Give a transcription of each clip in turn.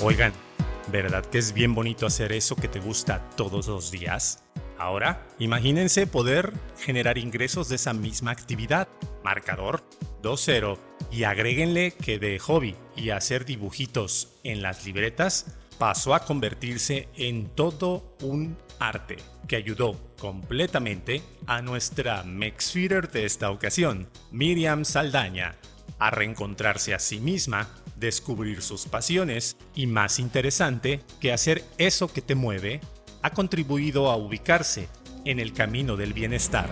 Oigan, ¿verdad que es bien bonito hacer eso que te gusta todos los días? Ahora, imagínense poder generar ingresos de esa misma actividad. Marcador 2.0 y agréguenle que de hobby y hacer dibujitos en las libretas pasó a convertirse en todo un arte que ayudó completamente a nuestra Mexfeeder de esta ocasión, Miriam Saldaña, a reencontrarse a sí misma, descubrir sus pasiones y más interesante que hacer eso que te mueve, ha contribuido a ubicarse en el camino del bienestar.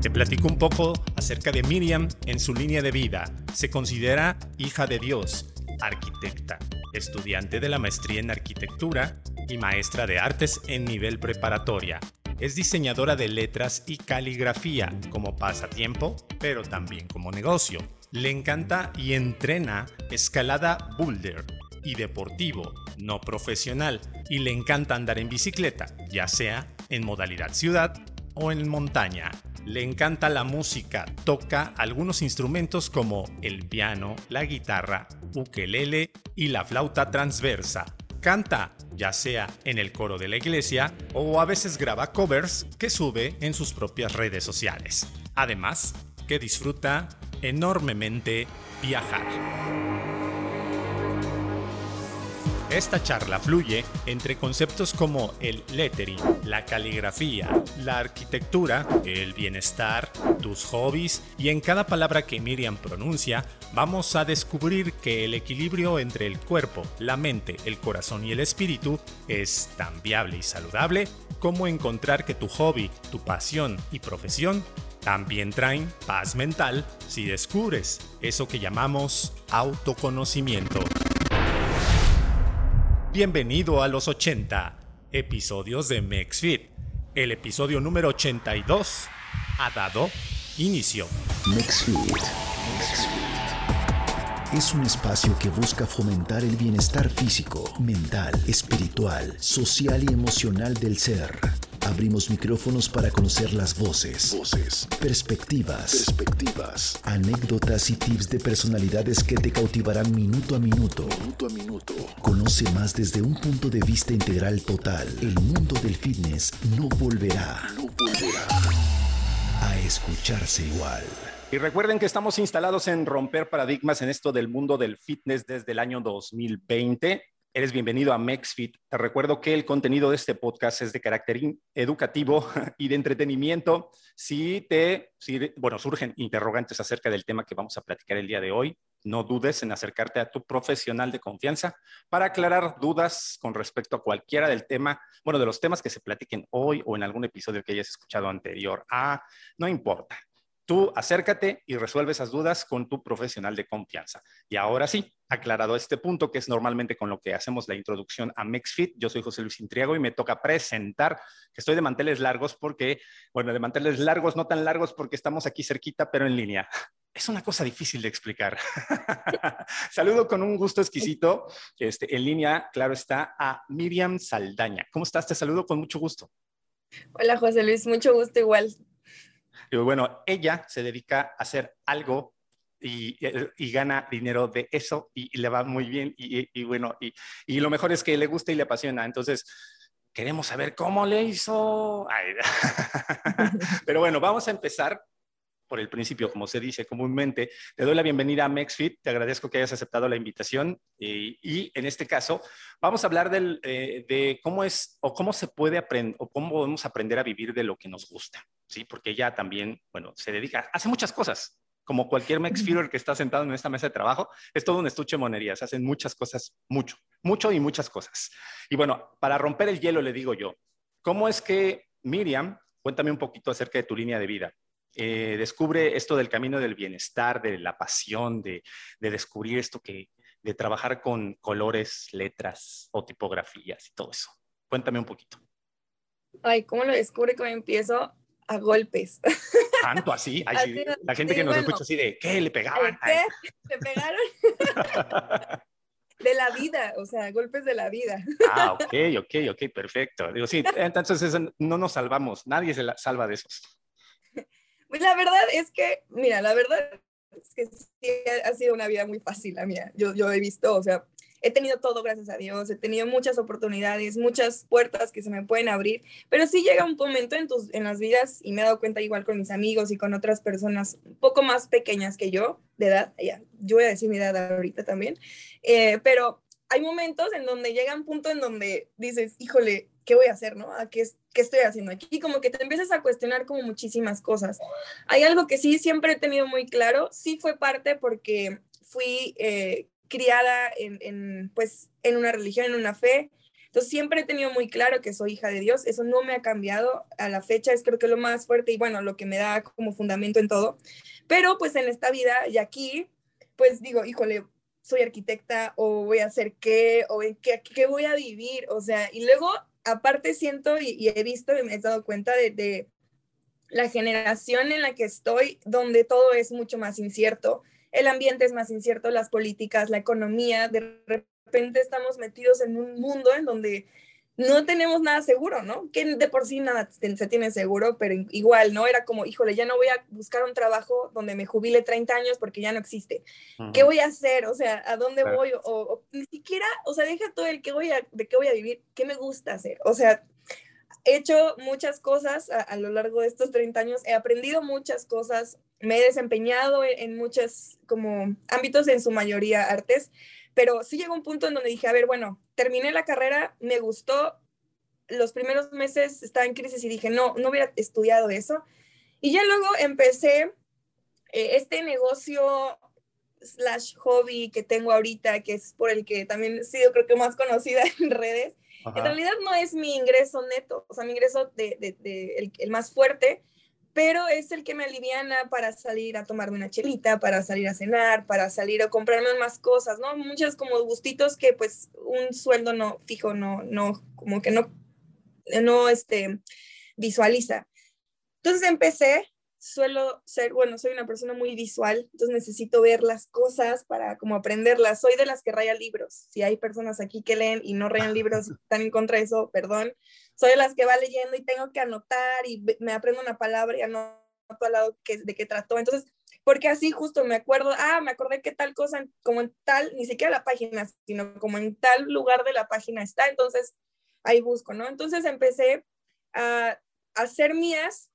Te platico un poco acerca de Miriam en su línea de vida. Se considera hija de Dios, arquitecta, estudiante de la maestría en arquitectura y maestra de artes en nivel preparatoria. Es diseñadora de letras y caligrafía como pasatiempo, pero también como negocio. Le encanta y entrena escalada boulder y deportivo, no profesional, y le encanta andar en bicicleta, ya sea en modalidad ciudad o en montaña. Le encanta la música, toca algunos instrumentos como el piano, la guitarra, ukelele y la flauta transversa. Canta, ya sea en el coro de la iglesia o a veces graba covers que sube en sus propias redes sociales. Además, que disfruta enormemente viajar. Esta charla fluye entre conceptos como el lettering, la caligrafía, la arquitectura, el bienestar, tus hobbies y en cada palabra que Miriam pronuncia vamos a descubrir que el equilibrio entre el cuerpo, la mente, el corazón y el espíritu es tan viable y saludable como encontrar que tu hobby, tu pasión y profesión también traen paz mental si descubres eso que llamamos autoconocimiento. Bienvenido a los 80 episodios de MexFit. El episodio número 82 ha dado inicio. MexFit. Es un espacio que busca fomentar el bienestar físico, mental, espiritual, social y emocional del ser Abrimos micrófonos para conocer las voces, voces, perspectivas, perspectivas, anécdotas y tips de personalidades que te cautivarán minuto a minuto. Minuto a minuto. Conoce más desde un punto de vista integral total. El mundo del fitness no volverá, no volverá a escucharse igual. Y recuerden que estamos instalados en romper paradigmas en esto del mundo del fitness desde el año 2020. Eres bienvenido a MexFit. Te recuerdo que el contenido de este podcast es de carácter educativo y de entretenimiento. Si te, bueno, surgen interrogantes acerca del tema que vamos a platicar el día de hoy, no dudes en acercarte a tu profesional de confianza para aclarar dudas con respecto a cualquiera del tema, bueno, de los temas que se platiquen hoy o en algún episodio que hayas escuchado anterior. Ah, no importa. Tú acércate y resuelve esas dudas con tu profesional de confianza. Y ahora sí, aclarado este punto, que es normalmente con lo que hacemos la introducción a MexFit, yo soy José Luis Intriago y me toca presentar que estoy de manteles largos porque, bueno, de manteles largos, no tan largos porque estamos aquí cerquita, pero en línea. Es una cosa difícil de explicar. Saludo con un gusto exquisito. Este, en línea, claro está, a Miriam Saldaña. ¿Cómo estás? Te saludo con mucho gusto. Hola, José Luis, mucho gusto igual. Y bueno, ella se dedica a hacer algo y, gana dinero de eso y, le va muy bien y, bueno, y, lo mejor es que le gusta y le apasiona. Entonces, queremos saber cómo le hizo. Pero bueno, vamos a empezar por el principio, como se dice comúnmente. Te doy la bienvenida a MexFit, te agradezco que hayas aceptado la invitación y, en este caso vamos a hablar eh, de cómo es o cómo se puede aprender o cómo podemos aprender a vivir de lo que nos gusta. ¿sí? Porque ella también, bueno, se dedica, hace muchas cosas, como cualquier Max que está sentado en esta mesa de trabajo, es todo un estuche de monerías, hacen muchas cosas, mucho, mucho y muchas cosas. Y bueno, para romper el hielo le digo yo, ¿cómo es que Miriam, cuéntame un poquito acerca de tu línea de vida, eh, descubre esto del camino del bienestar, de la pasión, de, de descubrir esto que, de trabajar con colores, letras o tipografías y todo eso? Cuéntame un poquito. Ay, ¿cómo lo descubre? ¿Cómo empiezo? a golpes. Tanto así. la gente que nos escucha así de, ¿qué? ¿Le pegaban? ¿Qué? ¿Le pegaron? de la vida, o sea, golpes de la vida. Ah, ok, ok, ok, perfecto. Digo, sí, entonces no nos salvamos, nadie se salva de esos. Pues la verdad es que, mira, la verdad es que sí ha sido una vida muy fácil la mía. Yo, yo he visto, o sea, he tenido todo, gracias a Dios, he tenido muchas oportunidades, muchas puertas que se me pueden abrir, pero sí llega un momento en, tus, en las vidas, y me he dado cuenta igual con mis amigos y con otras personas un poco más pequeñas que yo, de edad, ya, yo voy a decir mi edad ahorita también, eh, pero hay momentos en donde llega un punto en donde dices, híjole, ¿qué voy a hacer, no? ¿A qué, qué estoy haciendo aquí? Como que te empiezas a cuestionar como muchísimas cosas. Hay algo que sí siempre he tenido muy claro, sí fue parte porque fui eh, criada en, pues, en una religión, en una fe. Entonces siempre he tenido muy claro que soy hija de Dios. Eso no me ha cambiado a la fecha. Es creo que lo más fuerte y bueno, lo que me da como fundamento en todo. Pero pues en esta vida y aquí, pues digo, híjole, soy arquitecta o voy a hacer qué o en qué, qué voy a vivir. O sea, y luego aparte siento y, he visto y me he dado cuenta de, de la generación en la que estoy, donde todo es mucho más incierto el ambiente es más incierto, las políticas, la economía, de repente estamos metidos en un mundo en donde no tenemos nada seguro, ¿no? Que de por sí nada se tiene seguro, pero igual, ¿no? Era como, híjole, ya no voy a buscar un trabajo donde me jubile 30 años porque ya no existe. ¿Qué voy a hacer? O sea, ¿a dónde voy? O, ni siquiera, o sea, deja todo el que voy a, de qué voy a vivir, ¿qué me gusta hacer? O sea, he hecho muchas cosas a, lo largo de estos 30 años, he aprendido muchas cosas, me he desempeñado en, muchos como ámbitos, en su mayoría artes, pero sí llegó un punto en donde dije, a ver, bueno, terminé la carrera, me gustó, los primeros meses estaba en crisis y dije, no, no hubiera estudiado eso. Y ya luego empecé eh, este negocio slash hobby que tengo ahorita, que es por el que también he sido creo que más conocida en redes, en realidad no es mi ingreso neto, o sea, mi ingreso de, de, el, más fuerte, pero es el que me aliviana para salir a tomarme una chelita, para salir a cenar, para salir a comprarme más cosas, ¿no? Muchas como gustitos que pues un sueldo no fijo, no, no, como que no, no, este, visualiza. Entonces empecé suelo ser, bueno, soy una persona muy visual, entonces necesito ver las cosas para como aprenderlas. Soy de las que raya libros. Si hay personas aquí que leen y no rayan libros están en contra de eso, perdón. Soy de las que va leyendo y tengo que anotar y me aprendo una palabra y anoto al lado que, de qué trató. Entonces, porque así justo me acuerdo, ah, me acordé que tal cosa, como en tal, ni siquiera la página, sino como en tal lugar de la página está, entonces ahí busco, ¿no? Entonces empecé a hacer mías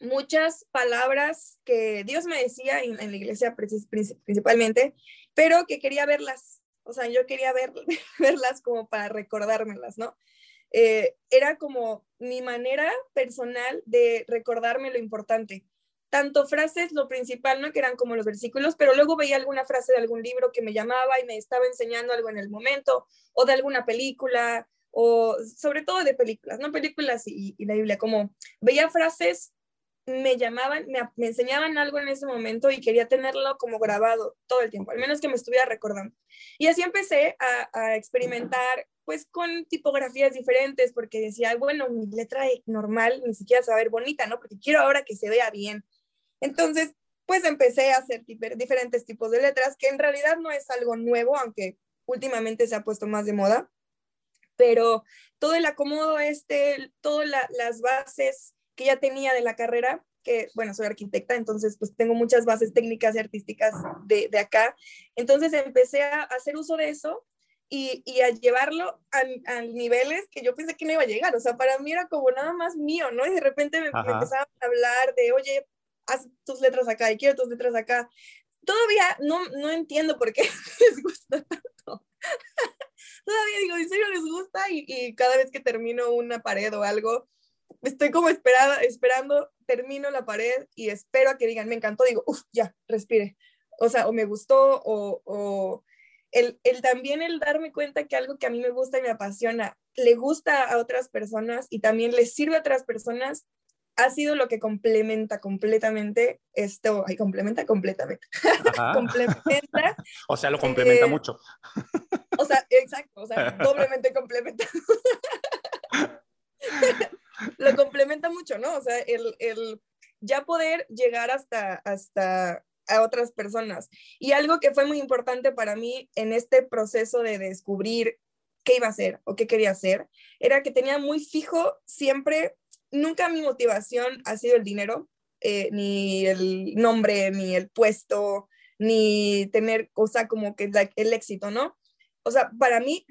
muchas palabras que Dios me decía en, la iglesia principalmente, pero que quería verlas, o sea, yo quería ver, verlas como para recordármelas, ¿no? Eh, era como mi manera personal de recordarme lo importante. Tanto frases, lo principal, ¿no? Que eran como los versículos, pero luego veía alguna frase de algún libro que me llamaba y me estaba enseñando algo en el momento, o de alguna película, o sobre todo de películas, ¿no? Películas y, la Biblia, como veía frases me llamaban, me, enseñaban algo en ese momento y quería tenerlo como grabado todo el tiempo, al menos que me estuviera recordando. Y así empecé a, experimentar pues con tipografías diferentes porque decía, bueno, mi letra normal ni siquiera se bonita, ¿no? Porque quiero ahora que se vea bien. Entonces, pues empecé a hacer diferentes tipos de letras, que en realidad no es algo nuevo, aunque últimamente se ha puesto más de moda, pero todo el acomodo este, todas las bases que ya tenía de la carrera, que bueno, soy arquitecta, entonces pues tengo muchas bases técnicas y artísticas de, de acá. Entonces empecé a hacer uso de eso y, y a llevarlo a, a, niveles que yo pensé que no iba a llegar. O sea, para mí era como nada más mío, ¿no? Y de repente me, me empezaban a hablar de, oye, haz tus letras acá y quiero tus letras acá. Todavía no, no entiendo por qué les gusta tanto. Todavía digo, ¿en serio les gusta? Y, y cada vez que termino una pared o algo, estoy como esperada, esperando, termino la pared y espero a que digan, me encantó, digo, uff, ya, respire. O sea, o me gustó, o, o el, el, también el darme cuenta que algo que a mí me gusta y me apasiona, le gusta a otras personas y también le sirve a otras personas, ha sido lo que complementa completamente esto, ay, complementa completamente. complementa. O sea, lo complementa eh, mucho. o sea, exacto, o sea, doblemente complementa lo complementa mucho, ¿no? O sea, el, el ya poder llegar hasta, hasta a otras personas. Y algo que fue muy importante para mí en este proceso de descubrir qué iba a hacer o qué quería hacer, era que tenía muy fijo siempre, nunca mi motivación ha sido el dinero, eh, ni el nombre, ni el puesto, ni tener, o sea, como que el éxito, ¿no? O sea, para mí,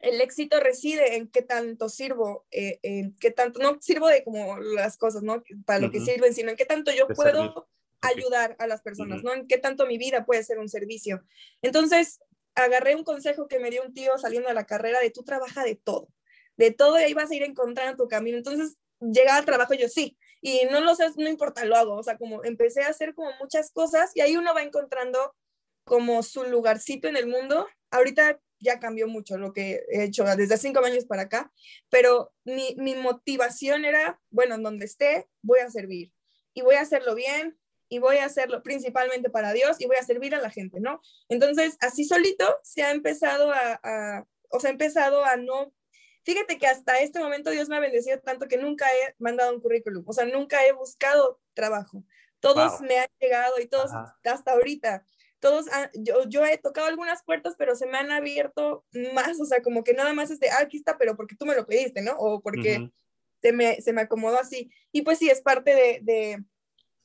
el éxito reside en qué tanto sirvo, eh, en qué tanto, no sirvo de como las cosas, ¿no? Para lo que sirven, sino en qué tanto yo puedo ayudar a las personas, ¿no? En qué tanto mi vida puede ser un servicio. Entonces, agarré un consejo que me dio un tío saliendo de la carrera de tú trabaja de todo, de todo y ahí vas a ir encontrando tu camino. Entonces, llegaba al trabajo yo sí, y no lo sé, no importa, lo hago, o sea, como empecé a hacer como muchas cosas y ahí uno va encontrando como su lugarcito en el mundo. Ahorita ya cambió mucho lo que he hecho desde cinco años para acá, pero mi, mi motivación era, bueno, en donde esté, voy a servir y voy a hacerlo bien y voy a hacerlo principalmente para Dios y voy a servir a la gente, ¿no? Entonces, así solito se ha empezado a, a o sea, ha empezado a no Fíjate que hasta este momento Dios me ha bendecido tanto que nunca he mandado un currículum, o sea, nunca he buscado trabajo. Todos me han llegado y todos hasta ahorita. Todos, yo, yo he tocado algunas puertas, pero se me han abierto más, o sea, como que nada más es de, ah, aquí está, pero porque tú me lo pediste, ¿no? O porque se, me, se me acomodó así. Y pues sí, es parte de, de,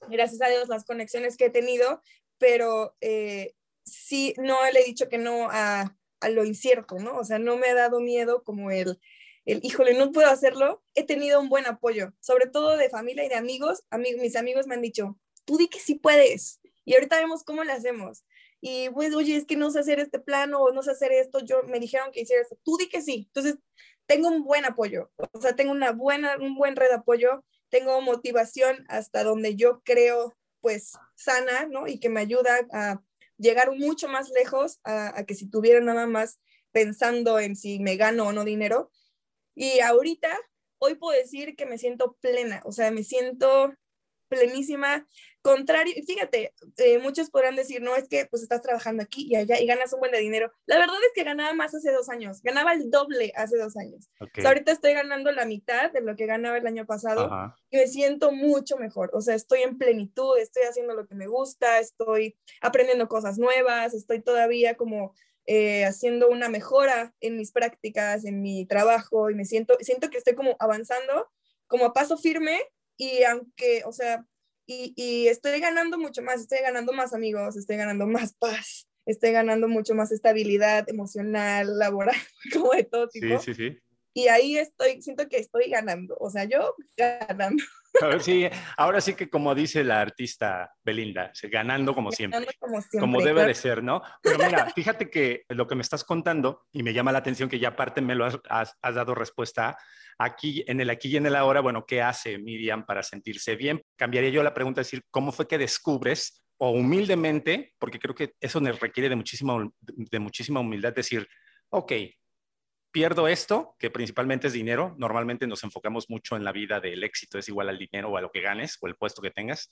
gracias a Dios, las conexiones que he tenido, pero eh, sí, no le he dicho que no a, a lo incierto, ¿no? O sea, no me ha dado miedo como el, el, híjole, no puedo hacerlo. He tenido un buen apoyo, sobre todo de familia y de amigos. mis amigos me han dicho, tú di que sí puedes. Y ahorita vemos cómo lo hacemos. Y pues, oye, es que no sé hacer este plano o no sé hacer esto. Yo me dijeron que hiciera esto. Tú di que sí. Entonces, tengo un buen apoyo. O sea, tengo una buena, un buen red de apoyo. Tengo motivación hasta donde yo creo, pues, sana, ¿no? Y que me ayuda a llegar mucho más lejos a, que si tuviera nada más pensando en si me gano o no dinero. Y ahorita, hoy puedo decir que me siento plena, o sea, me siento plenísima. Contrario, fíjate, eh, muchos podrán decir, no, es que pues estás trabajando aquí y allá y ganas un buen de dinero. La verdad es que ganaba más hace dos años, ganaba el doble hace dos años. ahorita estoy ganando la mitad de lo que ganaba el año pasado y me siento mucho mejor. O sea, estoy en plenitud, estoy haciendo lo que me gusta, estoy aprendiendo cosas nuevas, estoy todavía como eh, haciendo una mejora en mis prácticas, en mi trabajo y me siento, siento que estoy como avanzando como a paso firme y aunque, o sea, y, y, estoy ganando mucho más, estoy ganando más amigos, estoy ganando más paz, estoy ganando mucho más estabilidad emocional, laboral, como de todo tipo. Sí, sí, sí. Y ahí estoy, siento que estoy ganando, o sea, yo ganando. Sí, ahora sí que como dice la artista Belinda, ganando como siempre, como, siempre, como debe de ser, ¿no? Pero mira, fíjate que lo que me estás contando, y me llama la atención que ya aparte me lo has, has, has dado respuesta, aquí, en el aquí y en el ahora, bueno, ¿qué hace Miriam para sentirse bien? Cambiaría yo la pregunta, decir, ¿cómo fue que descubres o humildemente, porque creo que eso requiere de muchísima, de muchísima humildad, decir, ok, pierdo esto, que principalmente es dinero. Normalmente nos enfocamos mucho en la vida del éxito, es igual al dinero o a lo que ganes o el puesto que tengas.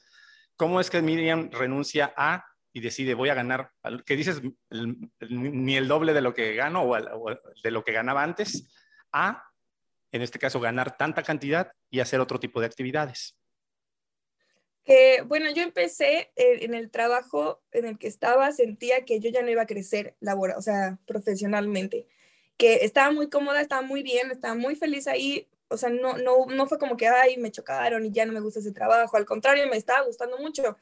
¿Cómo es que Miriam renuncia a y decide voy a ganar, que dices ni el doble de lo que gano o, de lo que ganaba antes, a, en este caso, ganar tanta cantidad y hacer otro tipo de actividades? bueno, yo empecé eh, en el trabajo en el que estaba, sentía que yo ya no iba a crecer laboral, o sea, profesionalmente que estaba muy cómoda, estaba muy bien, estaba muy feliz ahí. O sea, no, no, no fue como que, ay, me chocaron y ya no me gusta ese trabajo. Al contrario, me estaba gustando mucho.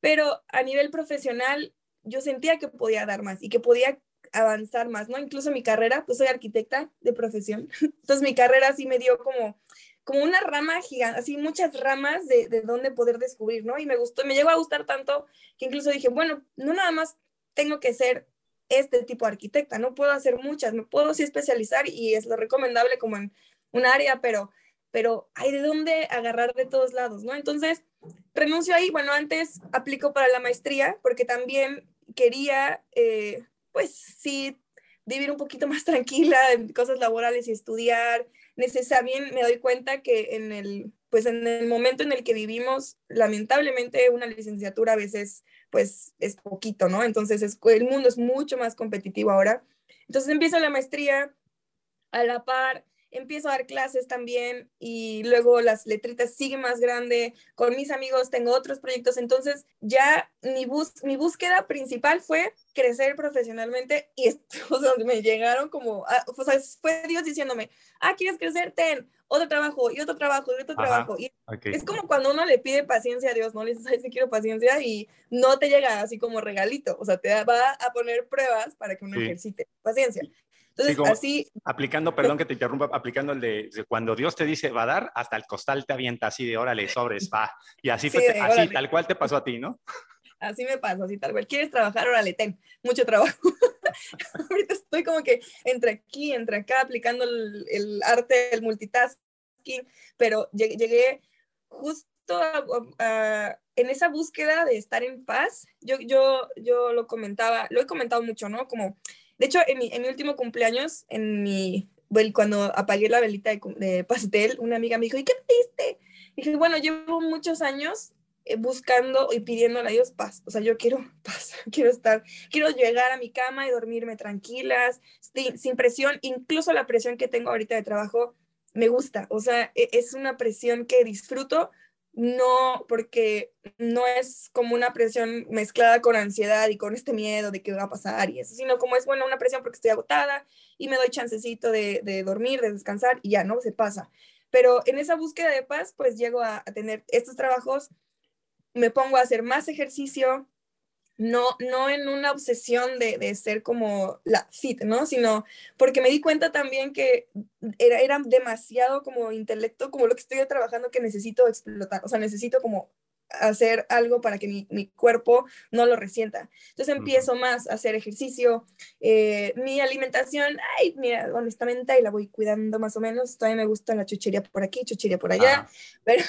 Pero a nivel profesional, yo sentía que podía dar más y que podía avanzar más, ¿no? Incluso mi carrera, pues soy arquitecta de profesión. Entonces mi carrera sí me dio como, como una rama gigante, así muchas ramas de, de dónde poder descubrir, ¿no? Y me gustó, me llegó a gustar tanto que incluso dije, bueno, no nada más tengo que ser este tipo de arquitecta, no puedo hacer muchas, me puedo sí especializar y es lo recomendable como en un área, pero, pero hay de dónde agarrar de todos lados, ¿no? Entonces, renuncio ahí, bueno, antes aplico para la maestría porque también quería, eh, pues sí, vivir un poquito más tranquila en cosas laborales y estudiar. Necesariamente me doy cuenta que en el, pues en el momento en el que vivimos, lamentablemente una licenciatura a veces pues es poquito, ¿no? Entonces es, el mundo es mucho más competitivo ahora. Entonces empiezo la maestría a la par, empiezo a dar clases también y luego las letritas siguen más grande. Con mis amigos tengo otros proyectos. Entonces ya mi, bus mi búsqueda principal fue crecer profesionalmente y esto, me llegaron como, ah, o sea, fue Dios diciéndome, ah, ¿quieres crecer? Ten. Otro trabajo y otro trabajo y otro trabajo. Y Es como cuando uno le pide paciencia a Dios, ¿no? Le dices, ay, sí quiero paciencia y no te llega así como regalito. O sea, te va a poner pruebas para que uno ejercite paciencia. Entonces, así. Aplicando, perdón que te interrumpa, aplicando el de, cuando Dios te dice va a dar, hasta el costal te avienta así de órale, sobres, va. Y así, fue, así tal cual te pasó a ti, ¿no? Así me pasó, así tal cual. ¿Quieres trabajar? Órale, ten, mucho trabajo. Ahorita estoy como que entre aquí, entre acá, aplicando el, arte del multitasking, pero llegué, justo en esa búsqueda de estar en paz. Yo, yo, yo lo comentaba, lo he comentado mucho, ¿no? Como de hecho, en mi, en mi último cumpleaños, en mi, cuando apagué la velita de, pastel, una amiga me dijo, ¿y qué pediste? Y dije, bueno, llevo muchos años buscando y pidiéndole a Dios paz. O sea, yo quiero paz, quiero estar, quiero llegar a mi cama y dormirme tranquilas, sin, sin presión, incluso la presión que tengo ahorita de trabajo me gusta. O sea, e, es una presión que disfruto no porque no es como una presión mezclada con ansiedad y con este miedo de qué va a pasar y eso, sino como es, bueno, una presión porque estoy agotada y me doy chancecito de, de dormir, de descansar y ya, ¿no? Se pasa. Pero en esa búsqueda de paz, pues llego a tener estos trabajos, me pongo a hacer más ejercicio, no, no en una obsesión de, de, ser como la fit, ¿no? Sino porque me di cuenta también que era, era demasiado como intelecto, como lo que estoy trabajando que necesito explotar, o sea, necesito como hacer algo para que mi, mi cuerpo no lo resienta. Entonces empiezo más a hacer ejercicio, eh, mi alimentación, ay, mira, honestamente ahí la voy cuidando más o menos, todavía me gusta la chuchería por aquí, chuchería por allá, pero,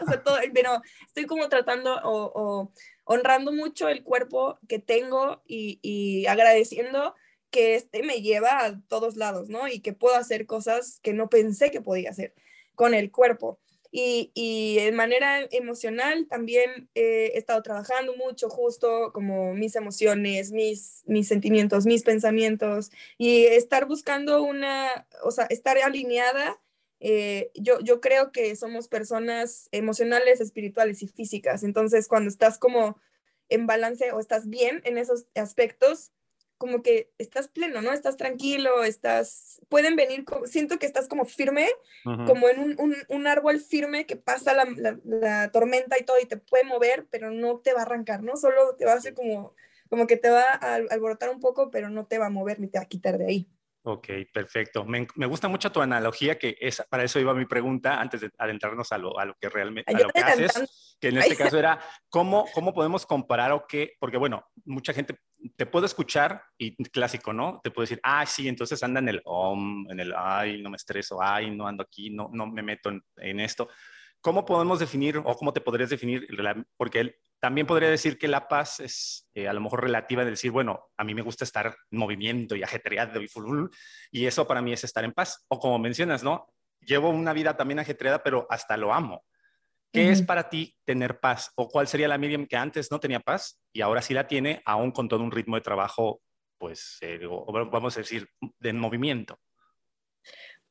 o sea, todo, pero estoy como tratando o, o honrando mucho el cuerpo que tengo y, agradeciendo que este me lleva a todos lados, ¿no? Y que puedo hacer cosas que no pensé que podía hacer con el cuerpo. Y, y de manera emocional también he estado trabajando mucho justo como mis emociones, mis, mis sentimientos, mis pensamientos y estar buscando una, o sea, estar alineada eh, yo, yo creo que somos personas emocionales, espirituales y físicas. Entonces, cuando estás como en balance o estás bien en esos aspectos, como que estás pleno, ¿no? Estás tranquilo, estás, pueden venir, siento que estás como firme, como en un, un, árbol firme que pasa la, la, tormenta y todo y te puede mover, pero no te va a arrancar, ¿no? Solo te va a hacer como, como que te va a alborotar un poco, pero no te va a mover ni te va a quitar de ahí. Ok, perfecto. Me, gusta mucho tu analogía, que es, para eso iba mi pregunta antes de adentrarnos a lo, a lo que realmente a lo que haces, que en este caso era cómo, cómo podemos comparar o qué, porque bueno, mucha gente te puede escuchar y clásico, ¿no? Te puede decir, ah, sí, entonces anda en el om, en el, ay, no me estreso, ay, no ando aquí, no, no me meto en, en esto. ¿Cómo podemos definir o cómo te podrías definir? Porque él también podría decir que la paz es eh, a lo mejor relativa de decir, bueno, a mí me gusta estar en movimiento y ajetreado y y eso para mí es estar en paz. O como mencionas, ¿no? Llevo una vida también ajetreada, pero hasta lo amo. ¿Qué es para ti tener paz? ¿O cuál sería la Miriam que antes no tenía paz y ahora sí la tiene, aún con todo un ritmo de trabajo, pues, eh, vamos a decir, de movimiento?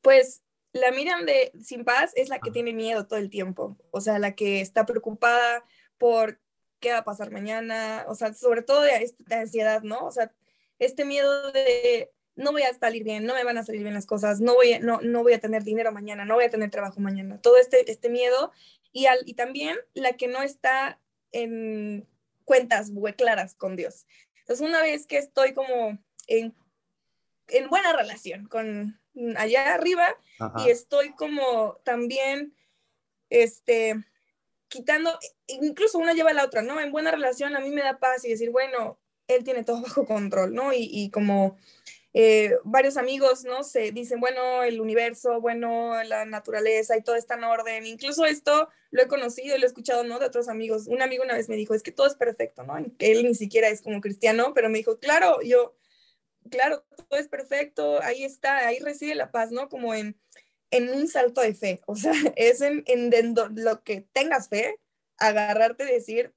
Pues la Miriam de Sin Paz es la que tiene miedo todo el tiempo, o sea, la que está preocupada por qué va a pasar mañana, o sea, sobre todo de esta ansiedad, ¿no? O sea, este miedo de no voy a salir bien, no me van a salir bien las cosas, no voy a, no, no voy a tener dinero mañana, no voy a tener trabajo mañana, todo este, este miedo. Y, al, y también la que no está en cuentas claras con Dios. Entonces, una vez que estoy como en, en buena relación con, allá arriba y estoy como también, este, quitando, incluso una lleva a la otra, ¿no? En buena relación a mí me da paz y decir, bueno, él tiene todo bajo control, ¿no? Y, como eh, varios amigos, ¿no? Se dicen, bueno, el universo, bueno, la naturaleza y todo está en orden. Incluso esto lo he conocido y lo he escuchado, ¿no? De otros amigos. Un amigo una vez me dijo, es que todo es perfecto, ¿no? Él ni siquiera es como cristiano, pero me dijo, claro, yo, claro, todo es perfecto, ahí está, ahí reside la paz, ¿no? Como en, en un salto de fe, o sea, es en, en, lo que tengas fe, agarrarte y decir,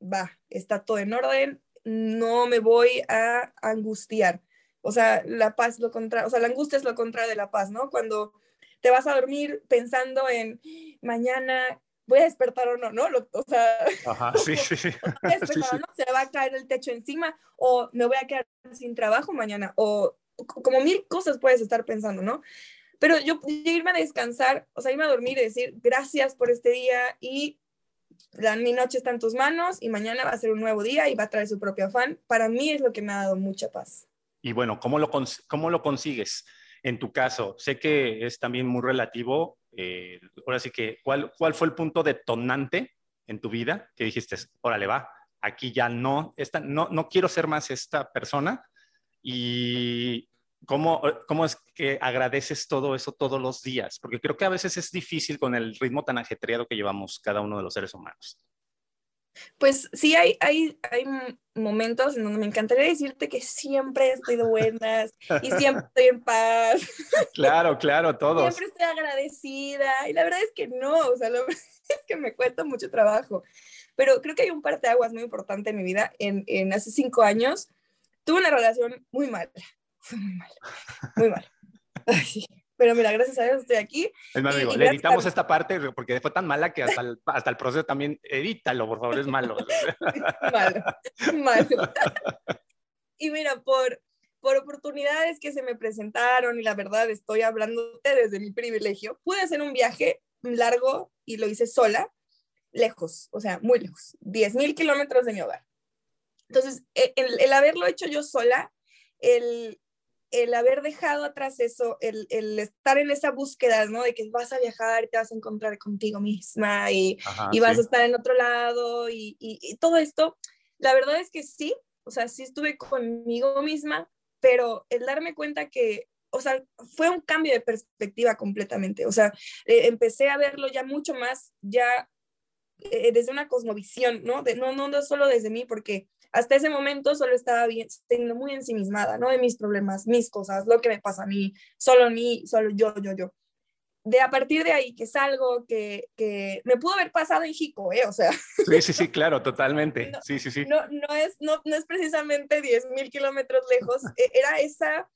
va, está todo en orden, no me voy a angustiar. O sea, la paz lo contrario, o sea, la angustia es lo contrario de la paz, ¿no? Cuando te vas a dormir pensando en mañana voy a despertar o no, ¿no? o sea, Ajá, sí, sí. sí. Se va a caer el techo encima o me voy a quedar sin trabajo mañana o como mil cosas puedes estar pensando, ¿no? pero yo irme a descansar, o sea, irme a dormir y decir gracias por este día y la, mi noche está en tus manos y mañana va a ser un nuevo día y va a traer su propio afán. Para mí es lo que me ha dado mucha paz. Y bueno, ¿cómo lo, cómo lo consigues? En tu caso, sé que es también muy relativo. Eh, ahora sí que, ¿cuál, ¿cuál fue el punto detonante en tu vida que dijiste, órale, va, aquí ya no, esta, no, no quiero ser más esta persona? Y, ¿Cómo, ¿Cómo, es que agradeces todo eso todos los días? Porque creo que a veces es difícil con el ritmo tan ajetreado que llevamos cada uno de los seres humanos. Pues sí, hay, hay, hay momentos en donde me encantaría decirte que siempre estoy de buenas y siempre estoy en paz. Claro, claro, todos. Siempre estoy agradecida y la verdad es que no, o sea, la verdad es que me cuesta mucho trabajo. Pero creo que hay un parteaguas muy importante en mi vida. En, en hace cinco años tuve una relación muy mala fue muy mal, muy mal. Pero mira, gracias a Dios estoy aquí. Es más, digo, le editamos esta parte porque fue tan mala que hasta el, hasta el proceso también edítalo, por favor, es malo. malo, malo. Y mira, por, por oportunidades que se me presentaron, y la verdad estoy hablándote desde mi privilegio, pude hacer un viaje largo y lo hice sola, lejos, o sea, muy lejos, 10 mil kilómetros de mi hogar. Entonces, e, el, el, haberlo hecho yo sola, el, el haber dejado atrás eso, el, el, estar en esa búsqueda, ¿no? De que vas a viajar y te vas a encontrar contigo misma y, y vas a estar en otro lado y, y, todo esto, la verdad es que sí, o sea, sí estuve conmigo misma, pero el darme cuenta que, o sea, fue un cambio de perspectiva completamente, o sea, eh, empecé a verlo ya mucho más, ya eh, desde una cosmovisión, ¿no? De, no, no, no solo desde mí, porque hasta ese momento solo estaba bien, siendo muy ensimismada, ¿no? De mis problemas, mis cosas, lo que me pasa a mí, solo a mí, solo yo, yo, yo. De a partir de ahí que salgo, que, que me pudo haber pasado en Jico, ¿eh? O sea. Sí, sí, sí, claro, totalmente. No, sí, sí, sí. No, no, es, no, no es precisamente 10 mil kilómetros lejos, e, era esa,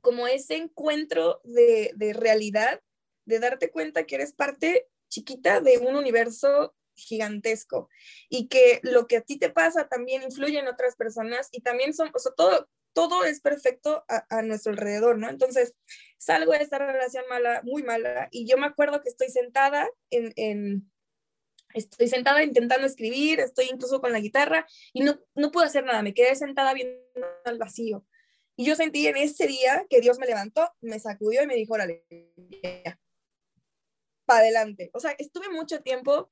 como ese encuentro de, de realidad, de darte cuenta que eres parte chiquita de un universo gigantesco y que lo que a ti te pasa también influye en otras personas y también son, o sea, todo, todo es perfecto a, nuestro alrededor, ¿no? Entonces, salgo de esta relación mala, muy mala, y yo me acuerdo que estoy sentada en, en estoy sentada intentando escribir, estoy incluso con la guitarra y no, no pude hacer nada, me quedé sentada viendo al vacío. Y yo sentí en ese día que Dios me levantó, me sacudió y me dijo, órale, para adelante. O sea, estuve mucho tiempo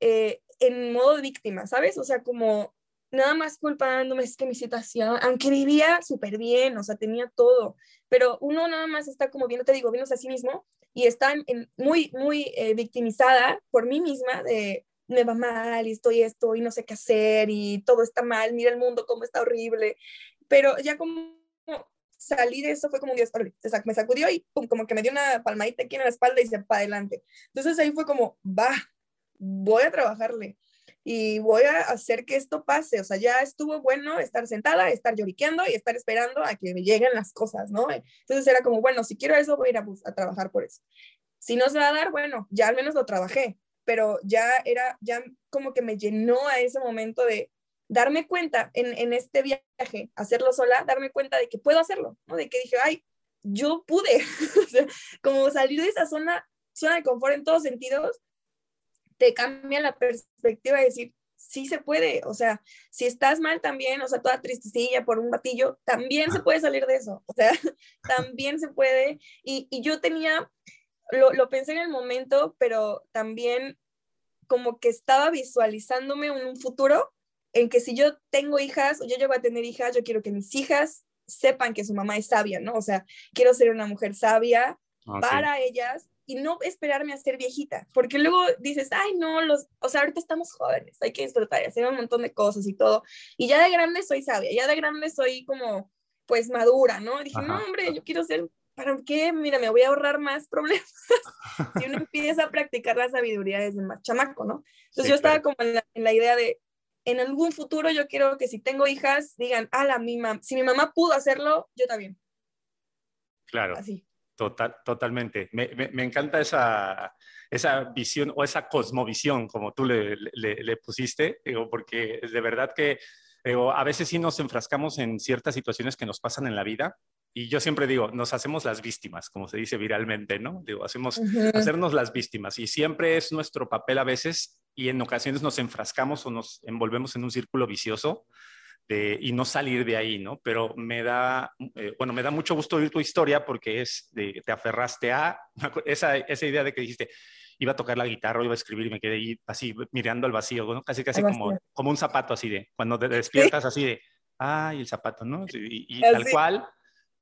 eh, en modo de víctima, ¿sabes? O sea, como nada más culpándome, es que mi situación, aunque vivía súper bien, o sea, tenía todo, pero uno nada más está como viendo, te digo, viéndose a sí mismo y está en, muy, muy eh, victimizada por mí misma de me va mal y estoy esto y no sé qué hacer y todo está mal, mira el mundo cómo está horrible, pero ya como salí de eso fue como un Dios, me sacudió y pum, como que me dio una palmadita aquí en la espalda y se para adelante. Entonces ahí fue como, va, voy a trabajarle y voy a hacer que esto pase. O sea, ya estuvo bueno estar sentada, estar lloriqueando y estar esperando a que me lleguen las cosas, ¿no? Entonces era como, bueno, si quiero eso, voy a ir a, trabajar por eso. Si no se va a dar, bueno, ya al menos lo trabajé, pero ya era, ya como que me llenó a ese momento de darme cuenta en, en este viaje, hacerlo sola, darme cuenta de que puedo hacerlo, ¿no? De que dije, ay, yo pude, como salir de esa zona, zona de confort en todos sentidos te cambia la perspectiva de decir, sí se puede, o sea, si estás mal también, o sea, toda tristecilla por un batillo, también se puede salir de eso, o sea, también se puede. Y, y yo tenía, lo, lo, pensé en el momento, pero también como que estaba visualizándome un futuro en que si yo tengo hijas o yo llego a tener hijas, yo quiero que mis hijas sepan que su mamá es sabia, ¿no? O sea, quiero ser una mujer sabia para ellas y no esperarme a ser viejita, porque luego dices, ay, no, los, o sea, ahorita estamos jóvenes, hay que disfrutar y hacer un montón de cosas y todo. Y ya de grande soy sabia, ya de grande soy como, pues, madura, ¿no? dije, no, hombre, yo quiero ser, ¿para qué? Mira, me voy a ahorrar más problemas si uno empieza a practicar la sabiduría desde más chamaco, ¿no? Entonces yo estaba como en la, en la, idea de, en algún futuro yo quiero que si tengo hijas, digan, ah, la mi si mi mamá pudo hacerlo, yo también. Claro. Así. Total, totalmente. Me, me, encanta esa, esa visión o esa cosmovisión, como tú le, le, le pusiste, digo, porque de verdad que digo, a veces sí nos enfrascamos en ciertas situaciones que nos pasan en la vida y yo siempre digo, nos hacemos las víctimas, como se dice viralmente, ¿no? Digo, hacemos, hacernos las víctimas y siempre es nuestro papel a veces y en ocasiones nos enfrascamos o nos envolvemos en un círculo vicioso de, y no salir de ahí, ¿no? Pero me da, eh, bueno, me da mucho gusto oír tu historia porque es de, te aferraste a esa, esa idea de que dijiste, iba a tocar la guitarra, iba a escribir y me quedé ahí así mirando al vacío, ¿no? casi casi como, como un zapato así de, cuando te despiertas así de, ay, el zapato, ¿no? Y, tal cual,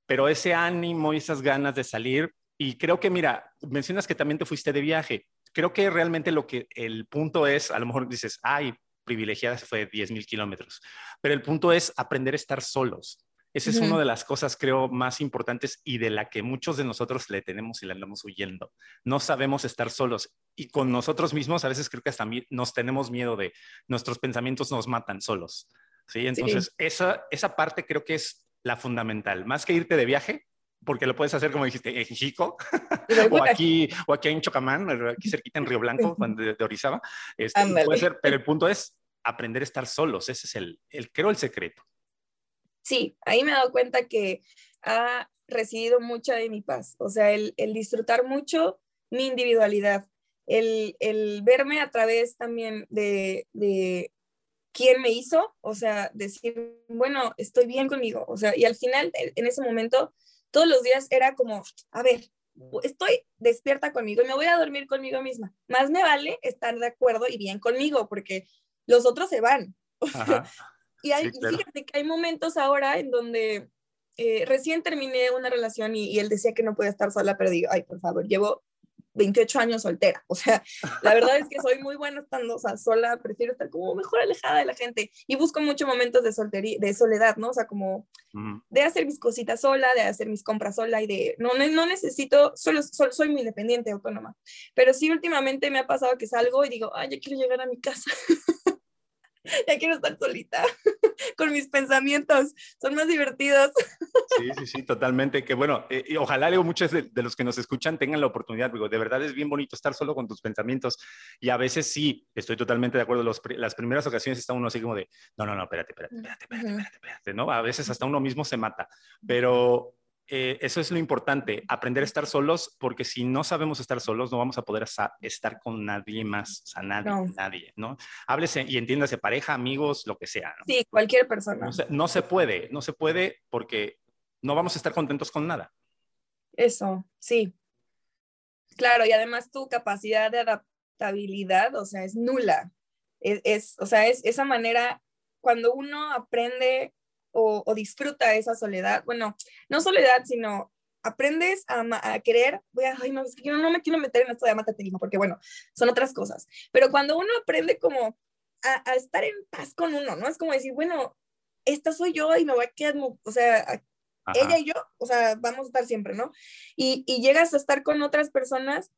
pero ese ánimo y esas ganas de salir, y creo que, mira, mencionas que también te fuiste de viaje, creo que realmente lo que el punto es, a lo mejor dices, ay, privilegiada se fue 10 mil kilómetros, pero el punto es aprender a estar solos. Esa es una de las cosas, creo, más importantes y de la que muchos de nosotros le tenemos y le andamos huyendo. No sabemos estar solos y con nosotros mismos a veces creo que hasta nos tenemos miedo de nuestros pensamientos nos matan solos. ¿sí? Entonces, Esa, esa parte creo que es la fundamental. Más que irte de viaje, porque lo puedes hacer, como dijiste, en Chico, o, aquí, o aquí en Chocamán, aquí cerquita en Río Blanco, de, de Orizaba. Este, puede ser, pero el punto es aprender a estar solos. Ese es el, el, creo, el secreto. Sí, ahí me he dado cuenta que ha recibido mucha de mi paz. O sea, el, el disfrutar mucho mi individualidad, el, el, verme a través también de, de quién me hizo, o sea, decir, bueno, estoy bien conmigo, o sea, y al final, en ese momento, todos los días era como, a ver, estoy despierta conmigo y me voy a dormir conmigo misma. Más me vale estar de acuerdo y bien conmigo, porque los otros se van. y hay, fíjate que hay momentos ahora en donde eh, recién terminé una relación y, y, él decía que no podía estar sola, pero digo, ay, por favor, llevo 28 años soltera. O sea, la verdad es que soy muy buena estando o sea, sola, prefiero estar como mejor alejada de la gente y busco muchos momentos de soltería, de soledad, ¿no? O sea, como de hacer mis cositas sola, de hacer mis compras sola y de, no, no necesito, solo, soy muy independiente, autónoma. Pero sí, últimamente me ha pasado que salgo y digo, ay, ya quiero llegar a mi casa. ya quiero estar solita con mis pensamientos, son más divertidos. Sí, sí, sí, totalmente. Que bueno, eh, y ojalá digo, muchos de, los que nos escuchan tengan la oportunidad, digo, de verdad es bien bonito estar solo con tus pensamientos y a veces sí, estoy totalmente de acuerdo, los, las primeras ocasiones está uno así como de, no, no, no, espérate, espérate, espérate, espérate, espérate, ¿no? A veces hasta uno mismo se mata, pero eh, eso es lo importante, aprender a estar solos, porque si no sabemos estar solos, no vamos a poder estar con nadie más, o sea, nadie, no. nadie, ¿no? Háblese y entiéndase pareja, amigos, lo que sea. ¿no? Sí, cualquier persona. No se, no se, puede, no se puede porque no vamos a estar contentos con nada. Eso, sí. Claro, y además tu capacidad de adaptabilidad, o sea, es nula. Es, es o sea, es esa manera, cuando uno aprende o, disfruta esa soledad. Bueno, no soledad, sino aprendes a, querer, voy a, ay, no, es que yo no me quiero meter en esto de mismo, porque bueno, son otras cosas. Pero cuando uno aprende como a, estar en paz con uno, ¿no? Es como decir, bueno, esta soy yo y me voy a quedar, o sea, ella y yo, o sea, vamos a estar siempre, ¿no? Y, y llegas a estar con otras personas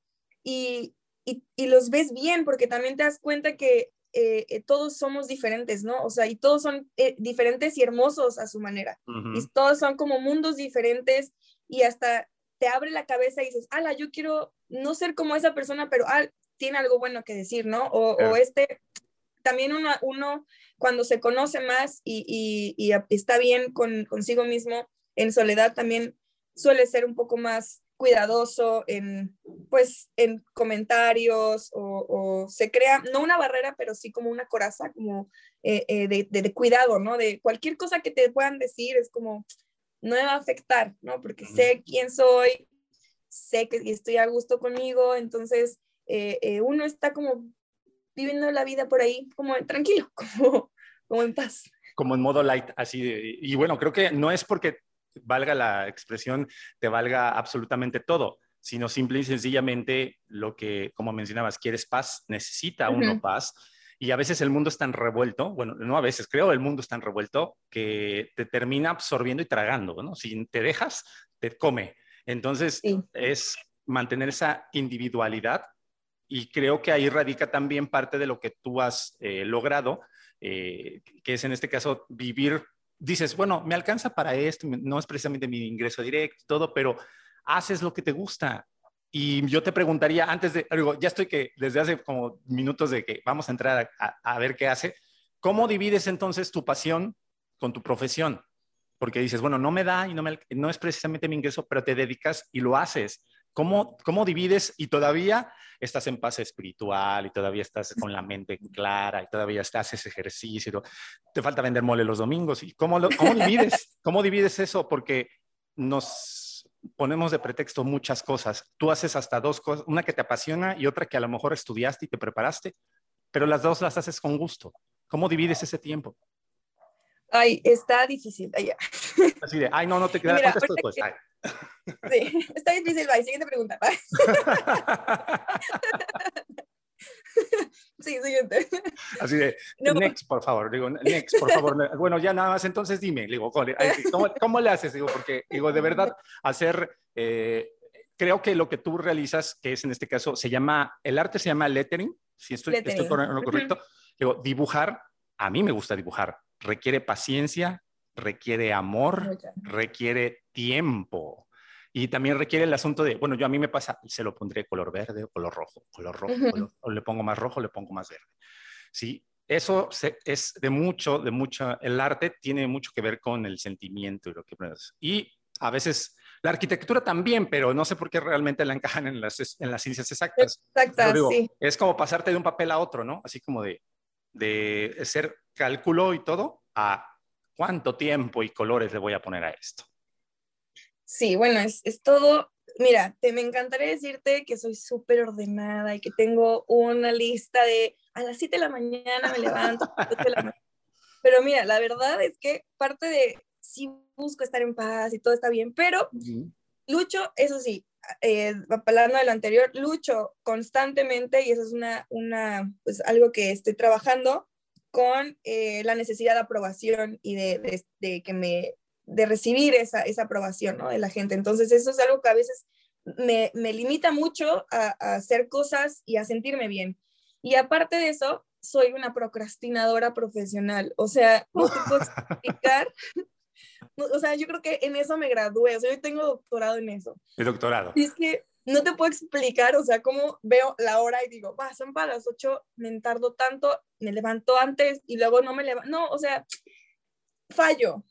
y, y, y, los ves bien, porque también te das cuenta que eh, eh, todos somos diferentes, ¿no? O sea, y todos son eh, diferentes y hermosos a su manera. Y todos son como mundos diferentes y hasta te abre la cabeza y dices, ala, yo quiero no ser como esa persona, pero ah, tiene algo bueno que decir, ¿no? O, o este, también uno, uno, cuando se conoce más y, y, y está bien con, consigo mismo, en soledad también suele ser un poco más cuidadoso en, pues, en comentarios o, se crea, no una barrera, pero sí como una coraza, como eh, eh, de, de, cuidado, ¿no? De cualquier cosa que te puedan decir es como, no me va a afectar, ¿no? Porque sé quién soy, sé que estoy a gusto conmigo, entonces eh, uno está como viviendo la vida por ahí como tranquilo, como, como en paz. Como en modo light, así. y bueno, creo que no es porque valga la expresión, te valga absolutamente todo, sino simple y sencillamente lo que, como mencionabas, quieres paz, necesita uno paz. Y a veces el mundo es tan revuelto, bueno, no a veces, creo el mundo es tan revuelto que te termina absorbiendo y tragando, ¿no? Si te dejas, te come. Entonces, es mantener esa individualidad y creo que ahí radica también parte de lo que tú has eh, logrado, eh, que es en este caso vivir dices, bueno, me alcanza para esto, no es precisamente mi ingreso directo, todo, pero haces lo que te gusta. Y yo te preguntaría, antes de, digo, ya estoy que desde hace como minutos de que vamos a entrar a, ver qué hace, ¿cómo divides entonces tu pasión con tu profesión? porque dices, bueno, no me da y no, me, no es precisamente mi ingreso, pero te dedicas y lo haces. ¿Cómo, ¿Cómo divides y todavía estás en paz espiritual y todavía estás con la mente clara y todavía estás ese ejercicio? Te falta vender mole los domingos. ¿Y cómo, lo, cómo divides? ¿Cómo divides eso? Porque nos ponemos de pretexto muchas cosas. Tú haces hasta dos cosas, una que te apasiona y otra que a lo mejor estudiaste y te preparaste, pero las dos las haces con gusto. ¿Cómo divides ese tiempo? Ay, está difícil. Ay, Así de, ay, no, no te quedas. Mira, después. Sí, está difícil. Bye. Siguiente pregunta. Sí, siguiente. Así de, next, por favor. Digo, next, por favor. Bueno, ya nada más, entonces dime. Digo, ¿cómo, ¿cómo le haces? Digo, porque, digo, de verdad, hacer, eh, creo que lo que tú realizas, que es en este caso, se llama, el arte se llama lettering, si estoy, estoy lo correcto. Digo, dibujar, a mí me gusta dibujar requiere paciencia, requiere amor, requiere tiempo. Y también requiere el asunto de, bueno, yo a mí me pasa, se lo pondré color verde o color rojo, color rojo, o le pongo más rojo, le pongo más verde. Sí, eso es de mucho, de mucho, el arte tiene mucho que ver con el sentimiento y lo que Y a veces la arquitectura también, pero no sé por qué realmente la encajan en las, en las ciencias exactas. Exactas, sí. Es como pasarte de un papel a otro, ¿no? Así como de, de ser cálculo y todo a cuánto tiempo y colores le voy a poner a esto. Sí, bueno, es, es todo. Mira, te me encantaría decirte que soy súper ordenada y que tengo una lista de a las 7 de la mañana me levanto. Pero mira, la verdad es que parte de sí busco estar en paz y todo está bien, pero lucho, eso sí, eh, hablando de lo anterior, lucho constantemente y eso es una, una, pues algo que estoy trabajando con eh, la necesidad de aprobación y de, de, que me, de recibir esa, esa aprobación ¿no? de la gente. Entonces eso es algo que a veces me, me limita mucho a, a, hacer cosas y a sentirme bien. Y aparte de eso, soy una procrastinadora profesional. O sea, no te puedo explicar. o sea, yo creo que en eso me gradué. O sea, yo tengo doctorado en eso. El doctorado. Y es que no te puedo explicar, o sea, cómo veo la hora y digo, va, son para las 8, me tardo tanto, me levanto antes y luego no me levanto. No, o sea, fallo.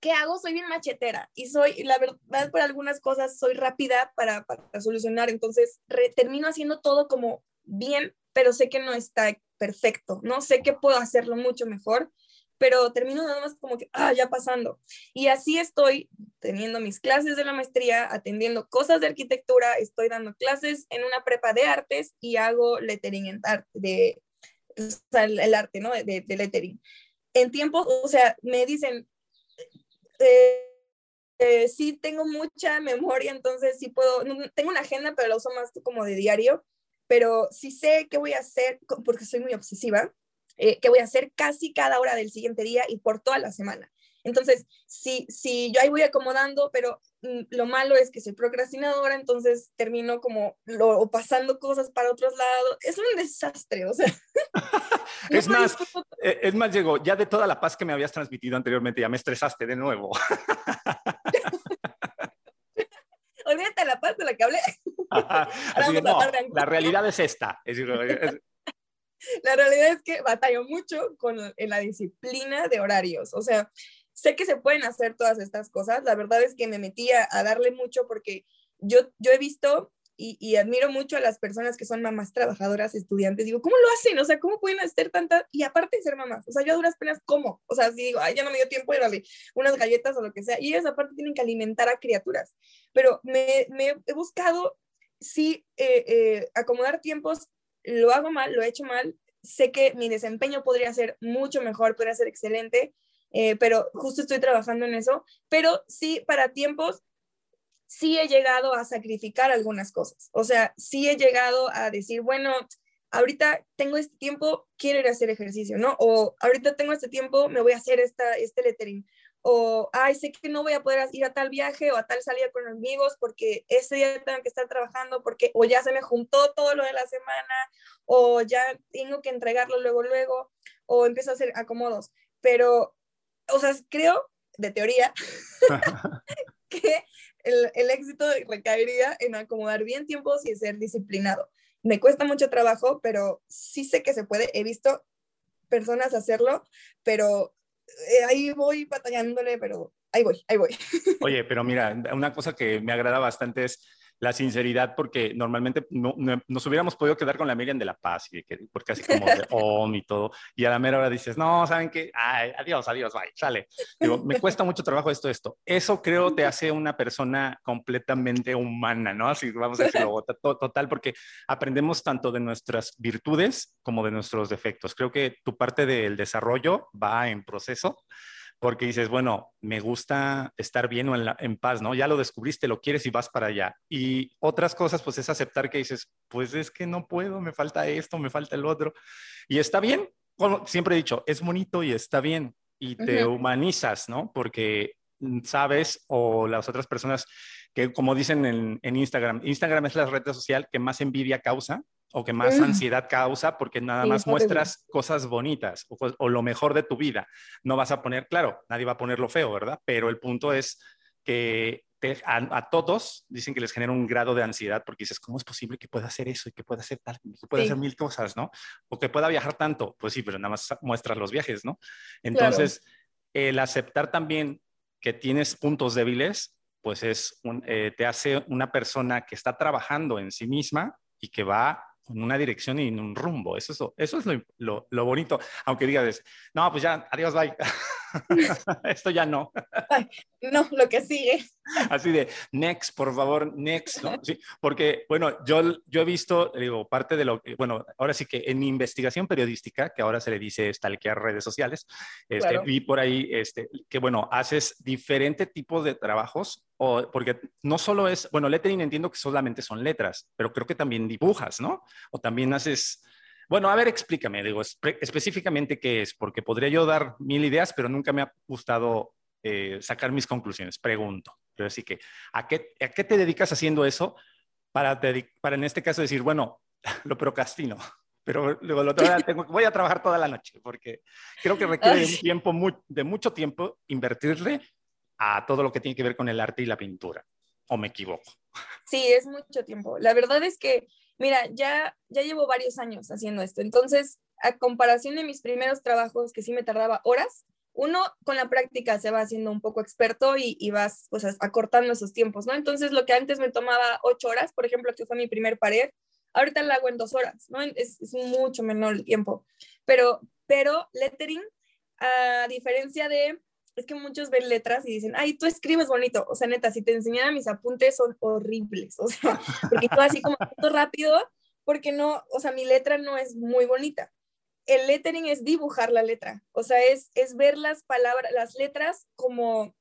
¿Qué hago? Soy bien machetera y soy, la verdad, por algunas cosas soy rápida para, para solucionar, entonces termino haciendo todo como bien, pero sé que no está perfecto, ¿no? Sé que puedo hacerlo mucho mejor pero termino nada más como que, ah, ya pasando. Y así estoy teniendo mis clases de la maestría, atendiendo cosas de arquitectura, estoy dando clases en una prepa de artes y hago lettering en arte, de, sea, el, arte, ¿no? De, de, lettering. En tiempo, o sea, me dicen, eh, eh, sí tengo mucha memoria, entonces sí puedo, tengo una agenda, pero la uso más como de diario, pero sí sé qué voy a hacer, porque soy muy obsesiva, eh, que voy a hacer casi cada hora del siguiente día y por toda la semana. Entonces, si, si yo ahí voy acomodando, pero mm, lo malo es que soy procrastinadora, entonces termino como lo, pasando cosas para otros lados. Es un desastre, o sea. es, más, eh, es más, llegó, ya de toda la paz que me habías transmitido anteriormente, ya me estresaste de nuevo. Olvídate la paz de la que hablé. la realidad es esta. Es, es, la realidad es que batallo mucho con en la disciplina de horarios. O sea, sé que se pueden hacer todas estas cosas. La verdad es que me metí a, darle mucho porque yo, yo he visto y, admiro mucho a las personas que son mamás trabajadoras, estudiantes. Digo, ¿cómo lo hacen? O sea, ¿cómo pueden hacer tanta? Y aparte de ser mamás, o sea, yo a duras penas, ¿cómo? O sea, si digo, ay, ya no me dio tiempo de darle unas galletas o lo que sea. Y ellas aparte tienen que alimentar a criaturas. Pero me, me he buscado, sí, eh, eh, acomodar tiempos lo hago mal, lo he hecho mal, sé que mi desempeño podría ser mucho mejor, podría ser excelente, eh, pero justo estoy trabajando en eso, pero sí, para tiempos, sí he llegado a sacrificar algunas cosas, o sea, sí he llegado a decir, bueno, ahorita tengo este tiempo, quiero ir a hacer ejercicio, ¿no? O ahorita tengo este tiempo, me voy a hacer esta, este lettering o, ay, sé que no voy a poder ir a tal viaje o a tal salida con amigos porque ese día tengo que estar trabajando porque o ya se me juntó todo lo de la semana o ya tengo que entregarlo luego, luego, o empiezo a hacer acomodos. Pero, o sea, creo, de teoría, que el, el éxito recaería en acomodar bien tiempos y ser disciplinado. Me cuesta mucho trabajo, pero sí sé que se puede. He visto personas hacerlo, pero eh, ahí voy batallándole, pero ahí voy, ahí voy. Oye, pero mira, una cosa que me agrada bastante es la sinceridad, porque normalmente no, nos hubiéramos podido quedar con la Miriam de la Paz, y que, porque así como de om y todo, y a la mera hora dices, no, ¿saben qué? Ay, adiós, adiós, bye, sale. Digo, me cuesta mucho trabajo esto, esto. Eso creo te hace una persona completamente humana, ¿no? Así vamos a decirlo, total, porque aprendemos tanto de nuestras virtudes como de nuestros defectos. Creo que tu parte del desarrollo va en proceso porque dices, bueno, me gusta estar bien o en, paz, ¿no? Ya lo descubriste, lo quieres y vas para allá. Y otras cosas, pues es aceptar que dices, pues es que no puedo, me falta esto, me falta el otro. Y está bien, como siempre he dicho, es bonito y está bien. Y te humanizas, ¿no? Porque sabes o las otras personas que, como dicen en, en Instagram, Instagram es la red social que más envidia causa o que más ansiedad causa porque nada más muestras cosas bonitas o, lo mejor de tu vida. No vas a poner, claro, nadie va a poner lo feo, ¿verdad? Pero el punto es que a, todos dicen que les genera un grado de ansiedad porque dices, ¿cómo es posible que pueda hacer eso y que pueda hacer tal, que pueda hacer mil cosas, ¿no? O que pueda viajar tanto. Pues sí, pero nada más muestras los viajes, ¿no? Entonces, el aceptar también que tienes puntos débiles, pues es eh, te hace una persona que está trabajando en sí misma y que va en una dirección y en un rumbo. Eso es lo, eso es lo, lo, bonito. Aunque digas, no, pues ya, adiós, bye. Esto ya no. no, lo que sigue. Así de, next, por favor, next, ¿no? Sí, porque, bueno, yo, yo he visto, digo, parte de lo que, bueno, ahora sí que en mi investigación periodística, que ahora se le dice stalkear redes sociales, este, vi por ahí este, que, bueno, haces diferente tipo de trabajos, o, porque no solo es, bueno, lettering entiendo que solamente son letras, pero creo que también dibujas, ¿no? O también haces bueno, a ver, explícame, digo, específicamente qué es, porque podría yo dar mil ideas, pero nunca me ha gustado eh, sacar mis conclusiones. Pregunto. Pero así que, ¿a qué, ¿a qué te dedicas haciendo eso para, para en este caso decir, bueno, lo procrastino? Pero luego lo tengo, voy a trabajar toda la noche, porque creo que requiere un tiempo de mucho tiempo invertirle a todo lo que tiene que ver con el arte y la pintura. ¿O me equivoco? Sí, es mucho tiempo. La verdad es que Mira, ya, ya llevo varios años haciendo esto, entonces, a comparación de mis primeros trabajos, que sí me tardaba horas, uno con la práctica se va haciendo un poco experto y, vas pues, acortando esos tiempos, ¿no? Entonces, lo que antes me tomaba ocho horas, por ejemplo, que fue mi primer pared, ahorita lo hago en dos horas, ¿no? Es, es mucho menor el tiempo. Pero, pero lettering, a diferencia de es que muchos ven letras y dicen, ay, tú escribes bonito. O sea, neta, si te enseñara mis apuntes son horribles. O sea, porque tú así como rápido, porque no, o sea, mi letra no es muy bonita. El lettering es dibujar la letra. O sea, es, es ver las palabras, las letras como,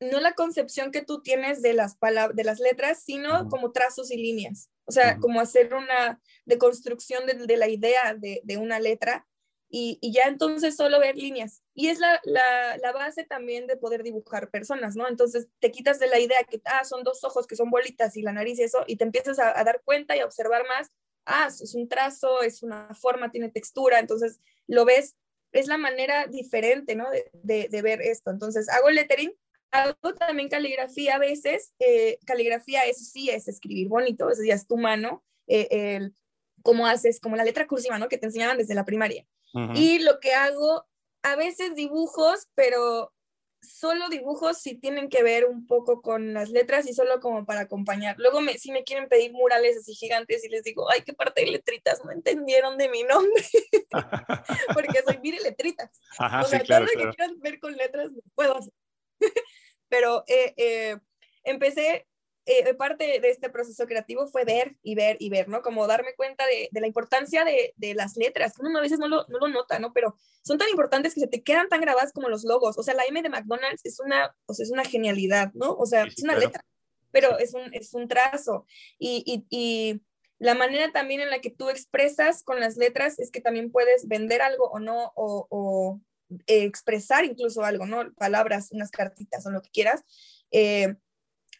no la concepción que tú tienes de las palabras, de las letras, sino como trazos y líneas. O sea, como hacer una deconstrucción de, de la idea de, de una letra y, ya entonces solo ver líneas. Y es la, la, base también de poder dibujar personas, ¿no? Entonces te quitas de la idea que, ah, son dos ojos que son bolitas y la nariz y eso, y te empiezas a, dar cuenta y a observar más, ah, es un trazo, es una forma, tiene textura, entonces lo ves, es la manera diferente, ¿no? De, de, ver esto. Entonces hago lettering, hago también caligrafía a veces, eh, caligrafía eso sí es escribir bonito, eso ya es tu mano, eh, el, cómo haces, como la letra cursiva, ¿no? Que te enseñaban desde la primaria. Y lo que hago, a veces dibujos, pero solo dibujos si tienen que ver un poco con las letras y solo como para acompañar. Luego me, si me quieren pedir murales así gigantes y les digo, ay, qué parte de letritas no entendieron de mi nombre, porque soy mire letritas. o sea, todo lo que quieran ver con letras puedo hacer. Pero eh, eh, empecé eh, parte de este proceso creativo fue ver y ver y ver, ¿no? Como darme cuenta de, de la importancia de, de, las letras, que uno a veces no lo, no lo, nota, ¿no? Pero son tan importantes que se te quedan tan grabadas como los logos. O sea, la M de McDonald's es una, o sea, es una genialidad, ¿no? O sea, es una letra, pero es un, es un trazo. Y, y, y la manera también en la que tú expresas con las letras es que también puedes vender algo o no, o, o expresar incluso algo, ¿no? Palabras, unas cartitas o lo que quieras. Eh,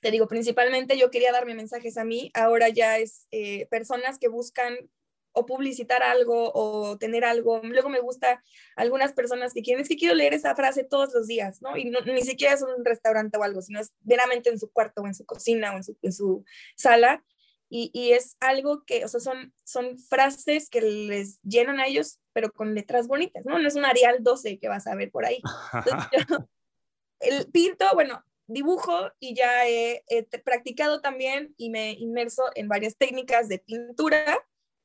te digo, principalmente yo quería darme mensajes a mí, ahora ya es eh, personas que buscan o publicitar algo o tener algo. Luego me gusta algunas personas que quieren, es que quiero leer esa frase todos los días, ¿no? Y ni siquiera es un restaurante o algo, sino es veramente en su cuarto o en su cocina o en su, en su sala. Y, y, es algo que, o sea, son, son frases que les llenan a ellos, pero con letras bonitas, ¿no? No es un Arial 12 que vas a ver por ahí. Entonces, yo, el pinto, bueno, dibujo y ya he, practicado también y me inmerso en varias técnicas de pintura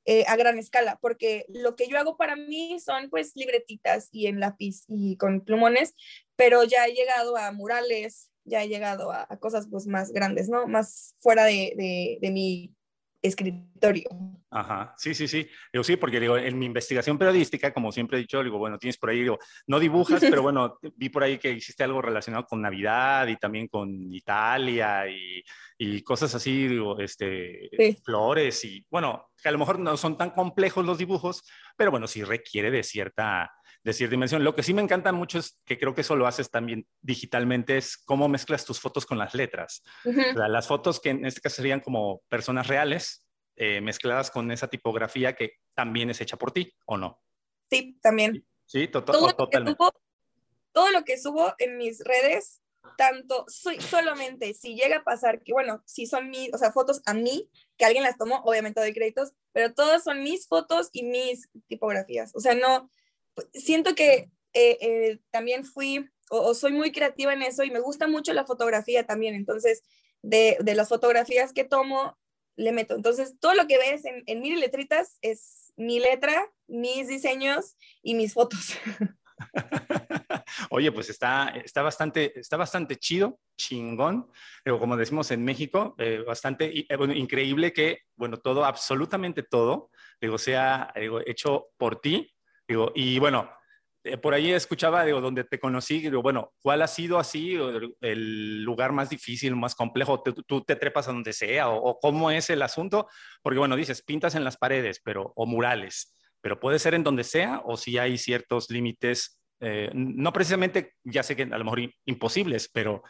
eh, a gran escala, porque lo que yo hago para mí son pues libretitas y en lápiz y con plumones, pero ya he llegado a murales, ya he llegado a, cosas pues más grandes, ¿no? Más fuera de, de, de mi escritorio. Ajá, sí, sí, sí. Digo, sí, porque digo, en mi investigación periodística, como siempre he dicho, digo, bueno, tienes por ahí, digo, no dibujas, pero bueno, vi por ahí que hiciste algo relacionado con Navidad y también con Italia y, y cosas así, digo, este, flores y, bueno, que a lo mejor no son tan complejos los dibujos, pero bueno, sí requiere de cierta de cierta dimensión. Lo que sí me encanta mucho es que creo que eso lo haces también digitalmente, es cómo mezclas tus fotos con las letras. las fotos que en este caso serían como personas reales, eh, mezcladas con esa tipografía que también es hecha por ti, ¿o no? Sí, también. Sí, totalmente. todo lo que subo en mis redes tanto, soy solamente si llega a pasar que, bueno, si son mis, o sea, fotos a mí, que alguien las tomó, obviamente doy créditos, pero todas son mis fotos y mis tipografías. O sea, no, siento que eh, eh, también fui o, soy muy creativa en eso y me gusta mucho la fotografía también. Entonces, de, las fotografías que tomo, le meto. Entonces, todo lo que ves en, en mil letritas es mi letra, mis diseños y mis fotos. Oye, pues está, está, bastante, está bastante chido, chingón, pero como decimos en México, eh, bastante increíble que, bueno, todo, absolutamente todo, digo, sea hecho por ti Digo, y bueno, eh, por ahí escuchaba, digo, donde te conocí, digo, bueno, ¿cuál ha sido así el, lugar más difícil, más complejo? ¿Tú, te trepas a donde sea o, cómo es el asunto? Porque bueno, dices, pintas en las paredes, pero, o murales, pero puede ser en donde sea o si hay ciertos límites, eh, no precisamente, ya sé que a lo mejor imposibles, pero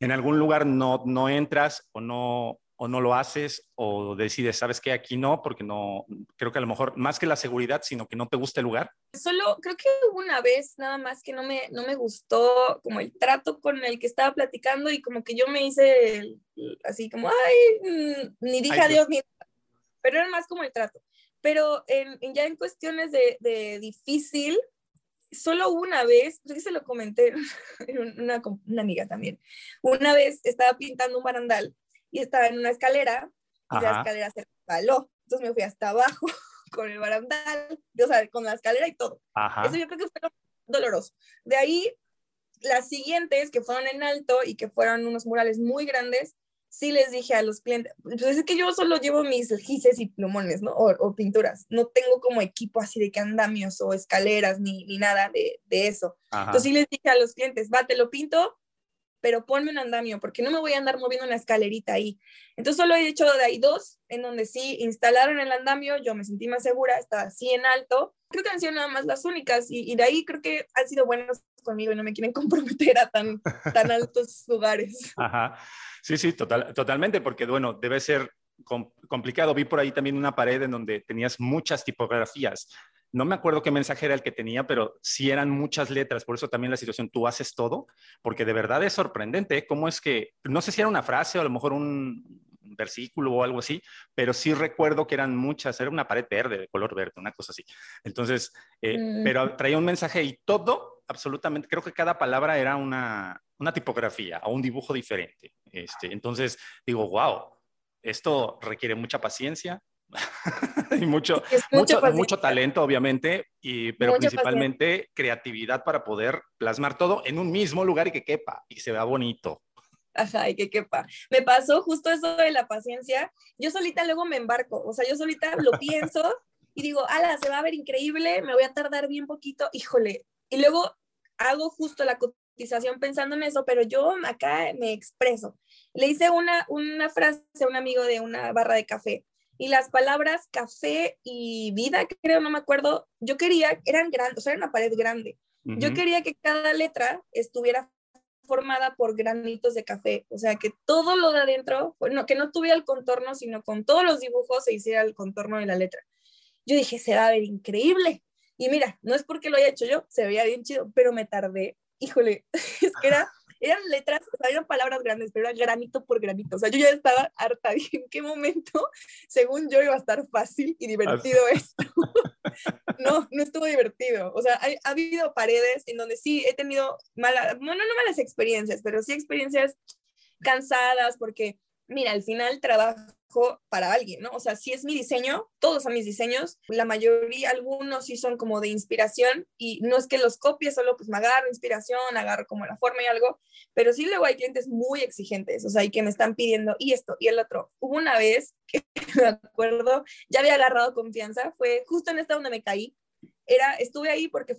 en algún lugar no, no entras o no, o no lo haces o decides, sabes que aquí no, porque no, creo que a lo mejor más que la seguridad, sino que no te gusta el lugar? Solo creo que hubo una vez nada más que no me, no me gustó como el trato con el que estaba platicando y como que yo me hice así como, ay, mm, ni dije adiós, ni... pero era más como el trato. Pero en, ya en cuestiones de, de difícil, solo una vez, creo que se lo comenté una, una amiga también, una vez estaba pintando un barandal y estaba en una escalera y la escalera se resbaló. Entonces me fui hasta abajo con el barandal, o sea, con la escalera y todo. Eso yo creo que fue doloroso. De ahí, las siguientes que fueron en alto y que fueron unos murales muy grandes, sí les dije a los clientes, pues es que yo solo llevo mis gises y plumones, ¿no? O, pinturas. No tengo como equipo así de que andamios o escaleras ni, ni nada de, de eso. Entonces sí les dije a los clientes, va, te lo pinto, pero ponme un andamio, porque no me voy a andar moviendo una escalerita ahí. Entonces solo he hecho de ahí dos, en donde sí instalaron el andamio, yo me sentí más segura, estaba así en alto. Creo que han sido nada más las únicas, y, de ahí creo que han sido buenos conmigo y no me quieren comprometer a tan, tan altos lugares. Ajá. Sí, sí, total, totalmente, porque bueno, debe ser complicado. Vi por ahí también una pared en donde tenías muchas tipografías no me acuerdo qué mensaje era el que tenía, pero sí eran muchas letras, por eso también la situación, tú haces todo, porque de verdad es sorprendente ¿eh? cómo es que, no sé si era una frase o a lo mejor un versículo o algo así, pero sí recuerdo que eran muchas, era una pared verde, de color verde, una cosa así. Entonces, eh, mm. pero traía un mensaje y todo, absolutamente, creo que cada palabra era una, una tipografía o un dibujo diferente. Este, entonces, digo, wow, esto requiere mucha paciencia, y mucho, mucho, mucho, talento, obviamente, y, pero principalmente creatividad para poder plasmar todo en un mismo lugar y que quepa y se vea bonito. Ajá, y que quepa. Me pasó justo eso de la paciencia. Yo solita luego me embarco, o sea, yo solita lo pienso y digo, ala, se va a ver increíble, me voy a tardar bien poquito, híjole. Y luego hago justo la cotización pensando en eso, pero yo acá me expreso. Le hice una, una frase a un amigo de una barra de café y las palabras café y vida, creo, no me acuerdo, yo quería, eran grandes, o sea, era una pared grande. Yo quería que cada letra estuviera formada por granitos de café, o sea, que todo lo de adentro, bueno, que no tuviera el contorno, sino con todos los dibujos se hiciera el contorno de la letra. Yo dije, se va a ver increíble. Y mira, no es porque lo haya hecho yo, se veía bien chido, pero me tardé. Híjole, es que era eran letras, o sea, eran palabras grandes, pero era granito por granito. O sea, yo ya estaba harta. Dije, ¿en qué momento, según yo, iba a estar fácil y divertido esto? no, no estuvo divertido. O sea, ha habido paredes en donde sí he tenido malas, bueno, no malas experiencias, pero sí experiencias cansadas porque, mira, al final trabajo para alguien, ¿no? O sea, si es mi diseño, todos son mis diseños, la mayoría, algunos sí son como de inspiración y no es que los copie, solo pues me agarro inspiración, agarro como la forma y algo, pero sí luego hay clientes muy exigentes, o sea, y que me están pidiendo y esto y el otro. Hubo una vez que me acuerdo, ya había agarrado confianza, fue justo en esta donde me caí, era, estuve ahí porque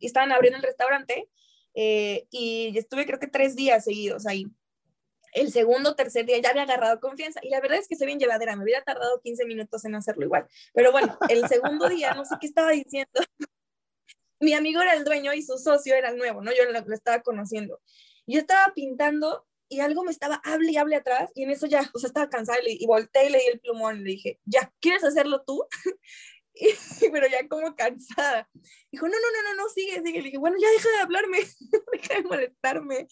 estaban abriendo el restaurante eh, y estuve creo que tres días seguidos ahí el segundo, tercer día ya había agarrado confianza y la verdad es que se bien llevadera, me hubiera tardado 15 minutos en hacerlo igual, pero bueno, el segundo día no sé qué estaba diciendo. Mi amigo era el dueño y su socio era el nuevo, ¿no? Yo lo, estaba conociendo. Yo estaba pintando y algo me estaba hable y hable atrás y en eso ya, o sea, estaba cansada y, y volteé y le di el plumón y le dije, ya, ¿quieres hacerlo tú? pero ya como cansada. Dijo, no, no, no, no, no, sigue, sigue. Le dije, bueno, ya deja de hablarme, deja de molestarme.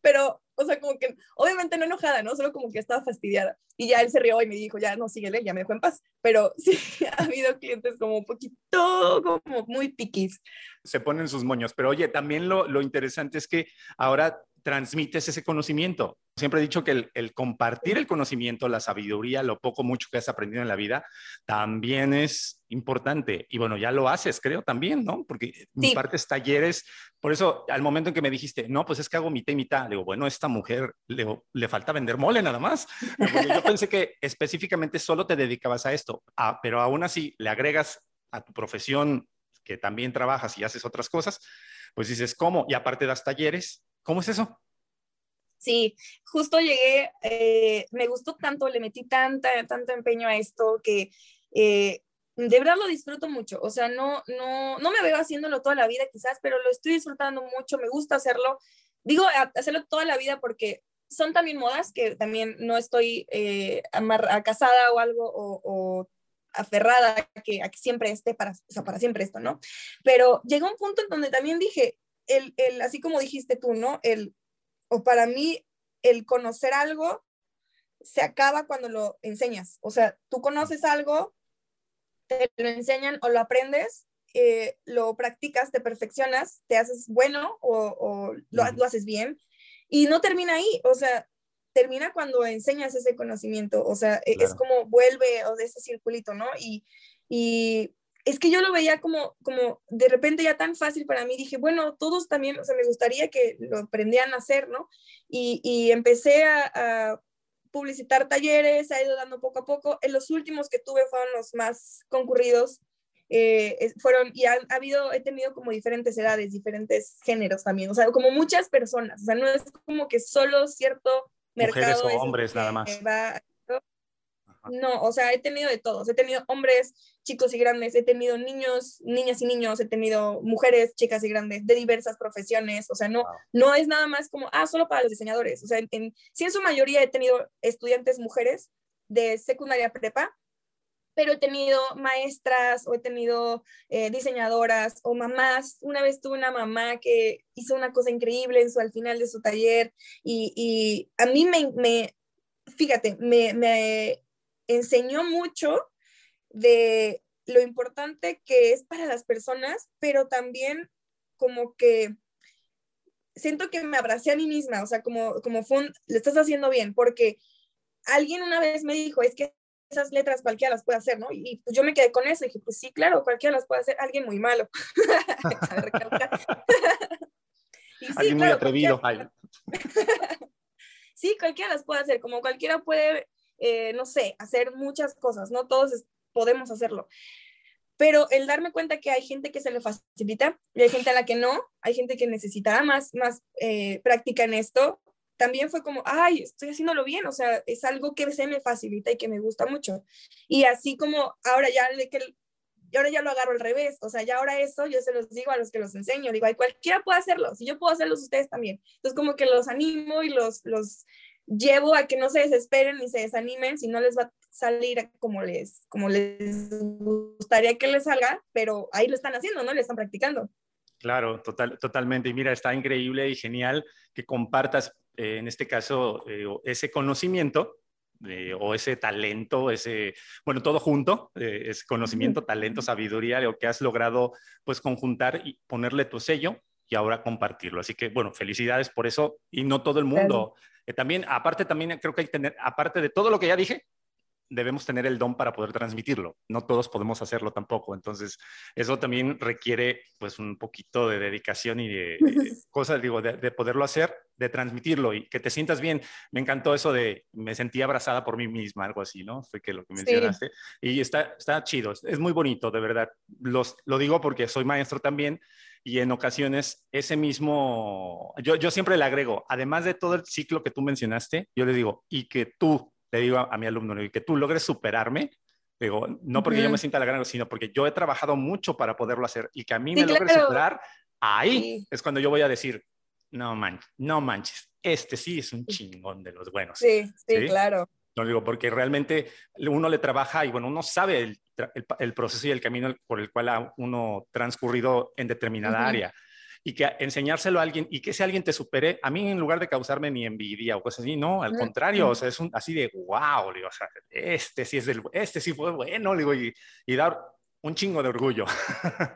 Pero, o sea, como que, obviamente no enojada, ¿no? Solo como que estaba fastidiada. Y ya él se rió y me dijo, ya no, síguele, ya me dejó en paz. Pero sí, ha habido clientes como un poquito, como muy piquis. Se ponen sus moños. Pero oye, también lo, lo interesante es que ahora transmites ese conocimiento. Siempre he dicho que el, compartir el conocimiento, la sabiduría, lo poco mucho que has aprendido en la vida, también es importante. Y bueno, ya lo haces, creo también, ¿no? Porque mi parte es talleres. Por eso, al momento en que me dijiste, no, pues es que hago mitad y mitad, digo, bueno, esta mujer le, le falta vender mole nada más. yo pensé que específicamente solo te dedicabas a esto, ah, pero aún así le agregas a tu profesión que también trabajas y haces otras cosas, pues dices, ¿cómo? Y aparte das talleres, ¿Cómo es eso? Sí, justo llegué, eh, me gustó tanto, le metí tanta, tanto empeño a esto que eh, de verdad lo disfruto mucho. O sea, no, no, no me veo haciéndolo toda la vida quizás, pero lo estoy disfrutando mucho, me gusta hacerlo. Digo, hacerlo toda la vida porque son también modas que también no estoy eh, casada o algo o, aferrada a que, a siempre esté para, o sea, para siempre esto, ¿no? Pero llegó un punto en donde también dije, el, el, así como dijiste tú, ¿no? El, o para mí, el conocer algo se acaba cuando lo enseñas. O sea, tú conoces algo, te lo enseñan o lo aprendes, eh, lo practicas, te perfeccionas, te haces bueno o, lo, haces bien y no termina ahí. O sea, termina cuando enseñas ese conocimiento. O sea, e, es como vuelve o de ese circulito, ¿no? Y, y es que yo lo veía como, como de repente ya tan fácil para mí, dije, bueno, todos también, o sea, me gustaría que lo aprendieran a hacer, ¿no? Y, y empecé a, publicitar talleres, ha ido dando poco a poco. En los últimos que tuve fueron los más concurridos, eh, fueron, y ha, habido, he tenido como diferentes edades, diferentes géneros también, o sea, como muchas personas, o sea, no es como que solo cierto mercado. Mujeres o hombres nada más. No, o sea, he tenido de todos, he tenido hombres, chicos y grandes, he tenido niños, niñas y niños, he tenido mujeres, chicas y grandes de diversas profesiones, o sea, no, no es nada más como, ah, solo para los diseñadores, o sea, en, sí en su mayoría he tenido estudiantes mujeres de secundaria prepa, pero he tenido maestras o he tenido eh, diseñadoras o mamás. Una vez tuve una mamá que hizo una cosa increíble en su, al final de su taller y, y a mí me, me fíjate, me, me enseñó mucho de lo importante que es para las personas, pero también como que siento que me abracé a mí misma, o sea, como, como fue un, le estás haciendo bien, porque alguien una vez me dijo, es que esas letras cualquiera las puede hacer, ¿no? Y pues yo me quedé con eso y dije, pues sí, claro, cualquiera las puede hacer, alguien muy malo. alguien muy atrevido. sí, cualquiera las puede hacer, como cualquiera puede, eh, no sé, hacer muchas cosas, ¿no? Todos podemos hacerlo. Pero el darme cuenta que hay gente que se le facilita y hay gente a la que no, hay gente que necesita más, más eh, práctica en esto, también fue como, ay, estoy haciéndolo bien, o sea, es algo que se me facilita y que me gusta mucho. Y así como ahora ya, que, y ahora ya lo agarro al revés, o sea, ya ahora eso yo se los digo a los que los enseño, digo, ay, cualquiera puede hacerlo, si yo puedo hacerlos, ustedes también. Entonces como que los animo y los, los llevo a que no se desesperen ni se desanimen si no les va a salir como les, como les gustaría que les salga, pero ahí lo están haciendo, ¿no? Le están practicando. Claro, total, totalmente. Y mira, está increíble y genial que compartas, eh, en este caso, eh, ese conocimiento o ese talento, ese, bueno, todo junto, eh, es conocimiento, talento, sabiduría, lo que has logrado pues conjuntar y ponerle tu sello y ahora compartirlo. Así que, bueno, felicidades por eso y no todo el mundo. También, aparte, también creo que hay que tener, aparte de todo lo que ya dije, debemos tener el don para poder transmitirlo. No todos podemos hacerlo tampoco. Entonces, eso también requiere pues un poquito de dedicación y de, cosas, digo, de, poderlo hacer, de transmitirlo y que te sientas bien. Me encantó eso de, me sentí abrazada por mí misma, algo así, ¿no? Fue que lo que mencionaste. Y está, está chido, es muy bonito, de verdad. Los, lo digo porque soy maestro también y en ocasiones ese mismo, yo, yo siempre le agrego, además de todo el ciclo que tú mencionaste, yo le digo, y que tú le digo a, mi alumno, que tú logres superarme, digo, no porque yo me sienta la gran, sino porque yo he trabajado mucho para poderlo hacer y que a mí me logre superar, ahí es cuando yo voy a decir, no manches, no manches, este sí es un chingón de los buenos. Sí, sí, claro. No digo, porque realmente uno le trabaja y bueno, uno sabe el, el, proceso y el camino por el cual ha uno transcurrido en determinada área y que enseñárselo a alguien y que ese alguien te supere, a mí en lugar de causarme ni envidia o cosas así, no, al contrario, o sea, es un, así de wow, digo, o sea, este sí es del, este sí fue bueno, digo, y, y dar un chingo de orgullo.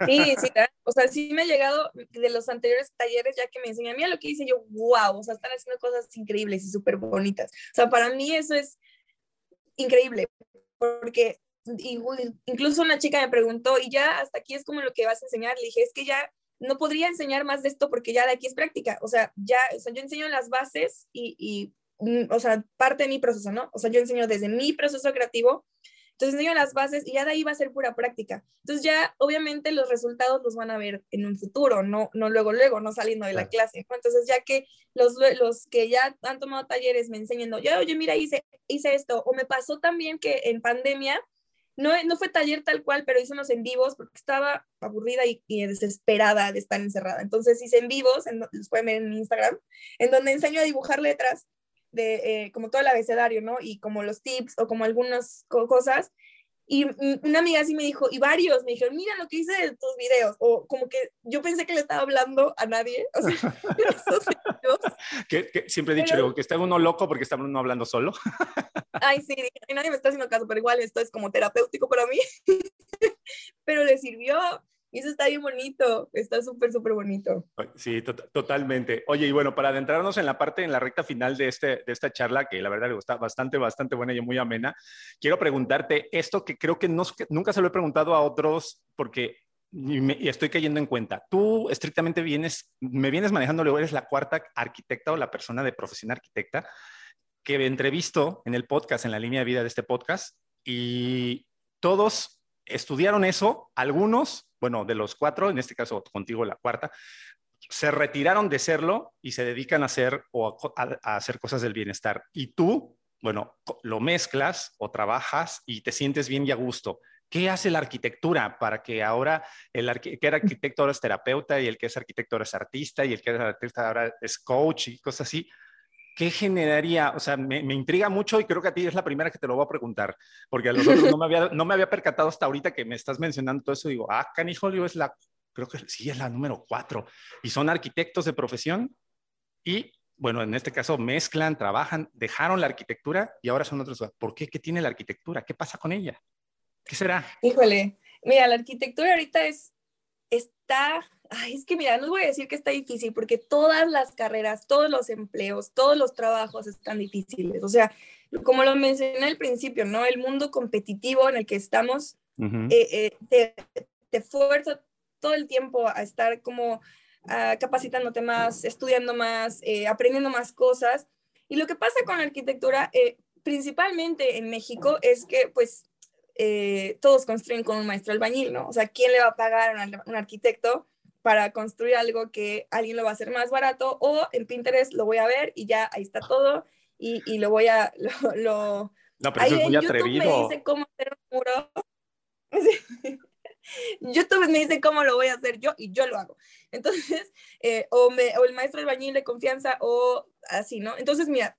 Sí, sí, o sea, sí me ha llegado de los anteriores talleres ya que me enseñan, mira lo que hice yo, wow, o sea, están haciendo cosas increíbles y súper bonitas. O sea, para mí eso es increíble, porque incluso una chica me preguntó, y ya hasta aquí es como lo que vas a enseñar, le dije, es que ya no podría enseñar más de esto porque ya de aquí es práctica. O sea, ya, o sea, yo enseño las bases y, y, mm, o sea, parte de mi proceso, ¿no? O sea, yo enseño desde mi proceso creativo, entonces enseño las bases y ya de ahí va a ser pura práctica. Entonces ya, obviamente, los resultados los van a ver en un futuro, no, no luego, luego, no saliendo de la clase. Entonces, ya que los, los que ya han tomado talleres me enseñan, yo, oye, mira, hice, hice esto, o me pasó también que en pandemia, no, no fue taller tal cual, pero hice unos en vivos porque estaba aburrida y, desesperada de estar encerrada. Entonces hice en vivos, en, los pueden ver en Instagram, en donde enseño a dibujar letras de eh, como todo el abecedario, ¿no? Y como los tips o como algunas cosas. Y una amiga así me dijo, y varios me dijeron, mira lo que hice de tus videos, o como que yo pensé que le estaba hablando a nadie, o sea, que, siempre he dicho que está uno loco porque está uno hablando solo. Ay, sí, nadie me está haciendo caso, pero igual esto es como terapéutico para mí, pero le sirvió, eso está bien bonito, está súper, súper bonito. Sí, totalmente. Oye, y bueno, para adentrarnos en la parte, en la recta final de, este, de esta charla, que la verdad gusta bastante, bastante buena y muy amena, quiero preguntarte esto que creo que no, nunca se lo he preguntado a otros porque y, estoy cayendo en cuenta. Tú estrictamente vienes, me vienes manejando, luego eres la cuarta arquitecta o la persona de profesión arquitecta que entrevisto en el podcast, en la línea de vida de este podcast, y todos estudiaron eso, algunos, bueno, de los cuatro, en este caso contigo la cuarta, se retiraron de serlo y se dedican a hacer o a, hacer cosas del bienestar. Y tú, bueno, lo mezclas o trabajas y te sientes bien y a gusto. ¿Qué hace la arquitectura para que ahora el que era arquitecto ahora es terapeuta y el que es arquitecto ahora es artista y el que es artista ahora es coach y cosas así? ¿Qué generaría? O sea, me, intriga mucho y creo que a ti es la primera que te lo voy a preguntar, porque a los otros no me había, no me había percatado hasta ahorita que me estás mencionando todo eso. Digo, ah, Canijolio es la, creo que sí es la número cuatro, y son arquitectos de profesión y, bueno, en este caso mezclan, trabajan, dejaron la arquitectura y ahora son otros. ¿Por qué? ¿Qué tiene la arquitectura? ¿Qué pasa con ella? ¿Qué será? Híjole, mira, la arquitectura ahorita es, está Ay, es que mira, no voy a decir que está difícil porque todas las carreras, todos los empleos, todos los trabajos están difíciles. O sea, como lo mencioné al principio, ¿no? El mundo competitivo en el que estamos eh, eh, te, fuerza todo el tiempo a estar como uh, capacitándote más, estudiando más, eh, aprendiendo más cosas. Y lo que pasa con la arquitectura, principalmente en México, es que pues todos construyen con un maestro albañil, ¿no? O sea, ¿quién le va a pagar a un arquitecto? para construir algo que alguien lo va a hacer más barato o en Pinterest lo voy a ver y ya ahí está todo y, y lo voy a, lo, no, pero eso es muy en atrevido. YouTube me dice cómo hacer un muro. YouTube me dice cómo lo voy a hacer yo y yo lo hago. Entonces, eh, o, me, o, el maestro albañil de confianza o así, ¿no? Entonces, mira,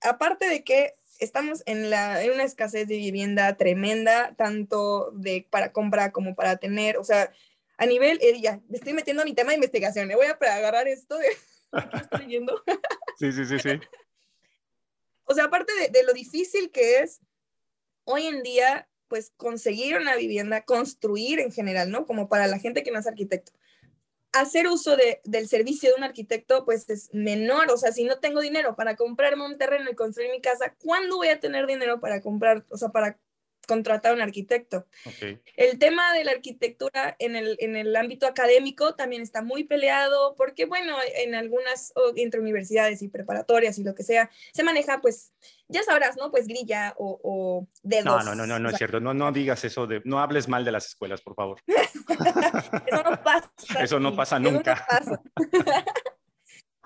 aparte de que estamos en, la, en una escasez de vivienda tremenda, tanto de para compra como para tener, o sea, a nivel, eh, ya, me estoy metiendo a mi tema de investigación, me voy a agarrar esto de ¿qué estoy leyendo. sí, sí, sí, sí. O sea, aparte de, de lo difícil que es hoy en día, pues conseguir una vivienda, construir en general, ¿no? Como para la gente que no es arquitecto hacer uso de, del servicio de un arquitecto pues es menor, o sea, si no tengo dinero para comprarme un terreno y construir mi casa, ¿cuándo voy a tener dinero para comprar, o sea, para contratar a un arquitecto. El tema de la arquitectura en el, en el ámbito académico también está muy peleado porque, bueno, en algunas, entre universidades y preparatorias y lo que sea, se maneja, pues, ya sabrás, ¿no? Pues grilla o, o dedos. No, no, no, no, no es cierto. No, no digas eso de, no hables mal de las escuelas, por favor. eso no pasa. Eso no pasa nunca. Eso no pasa.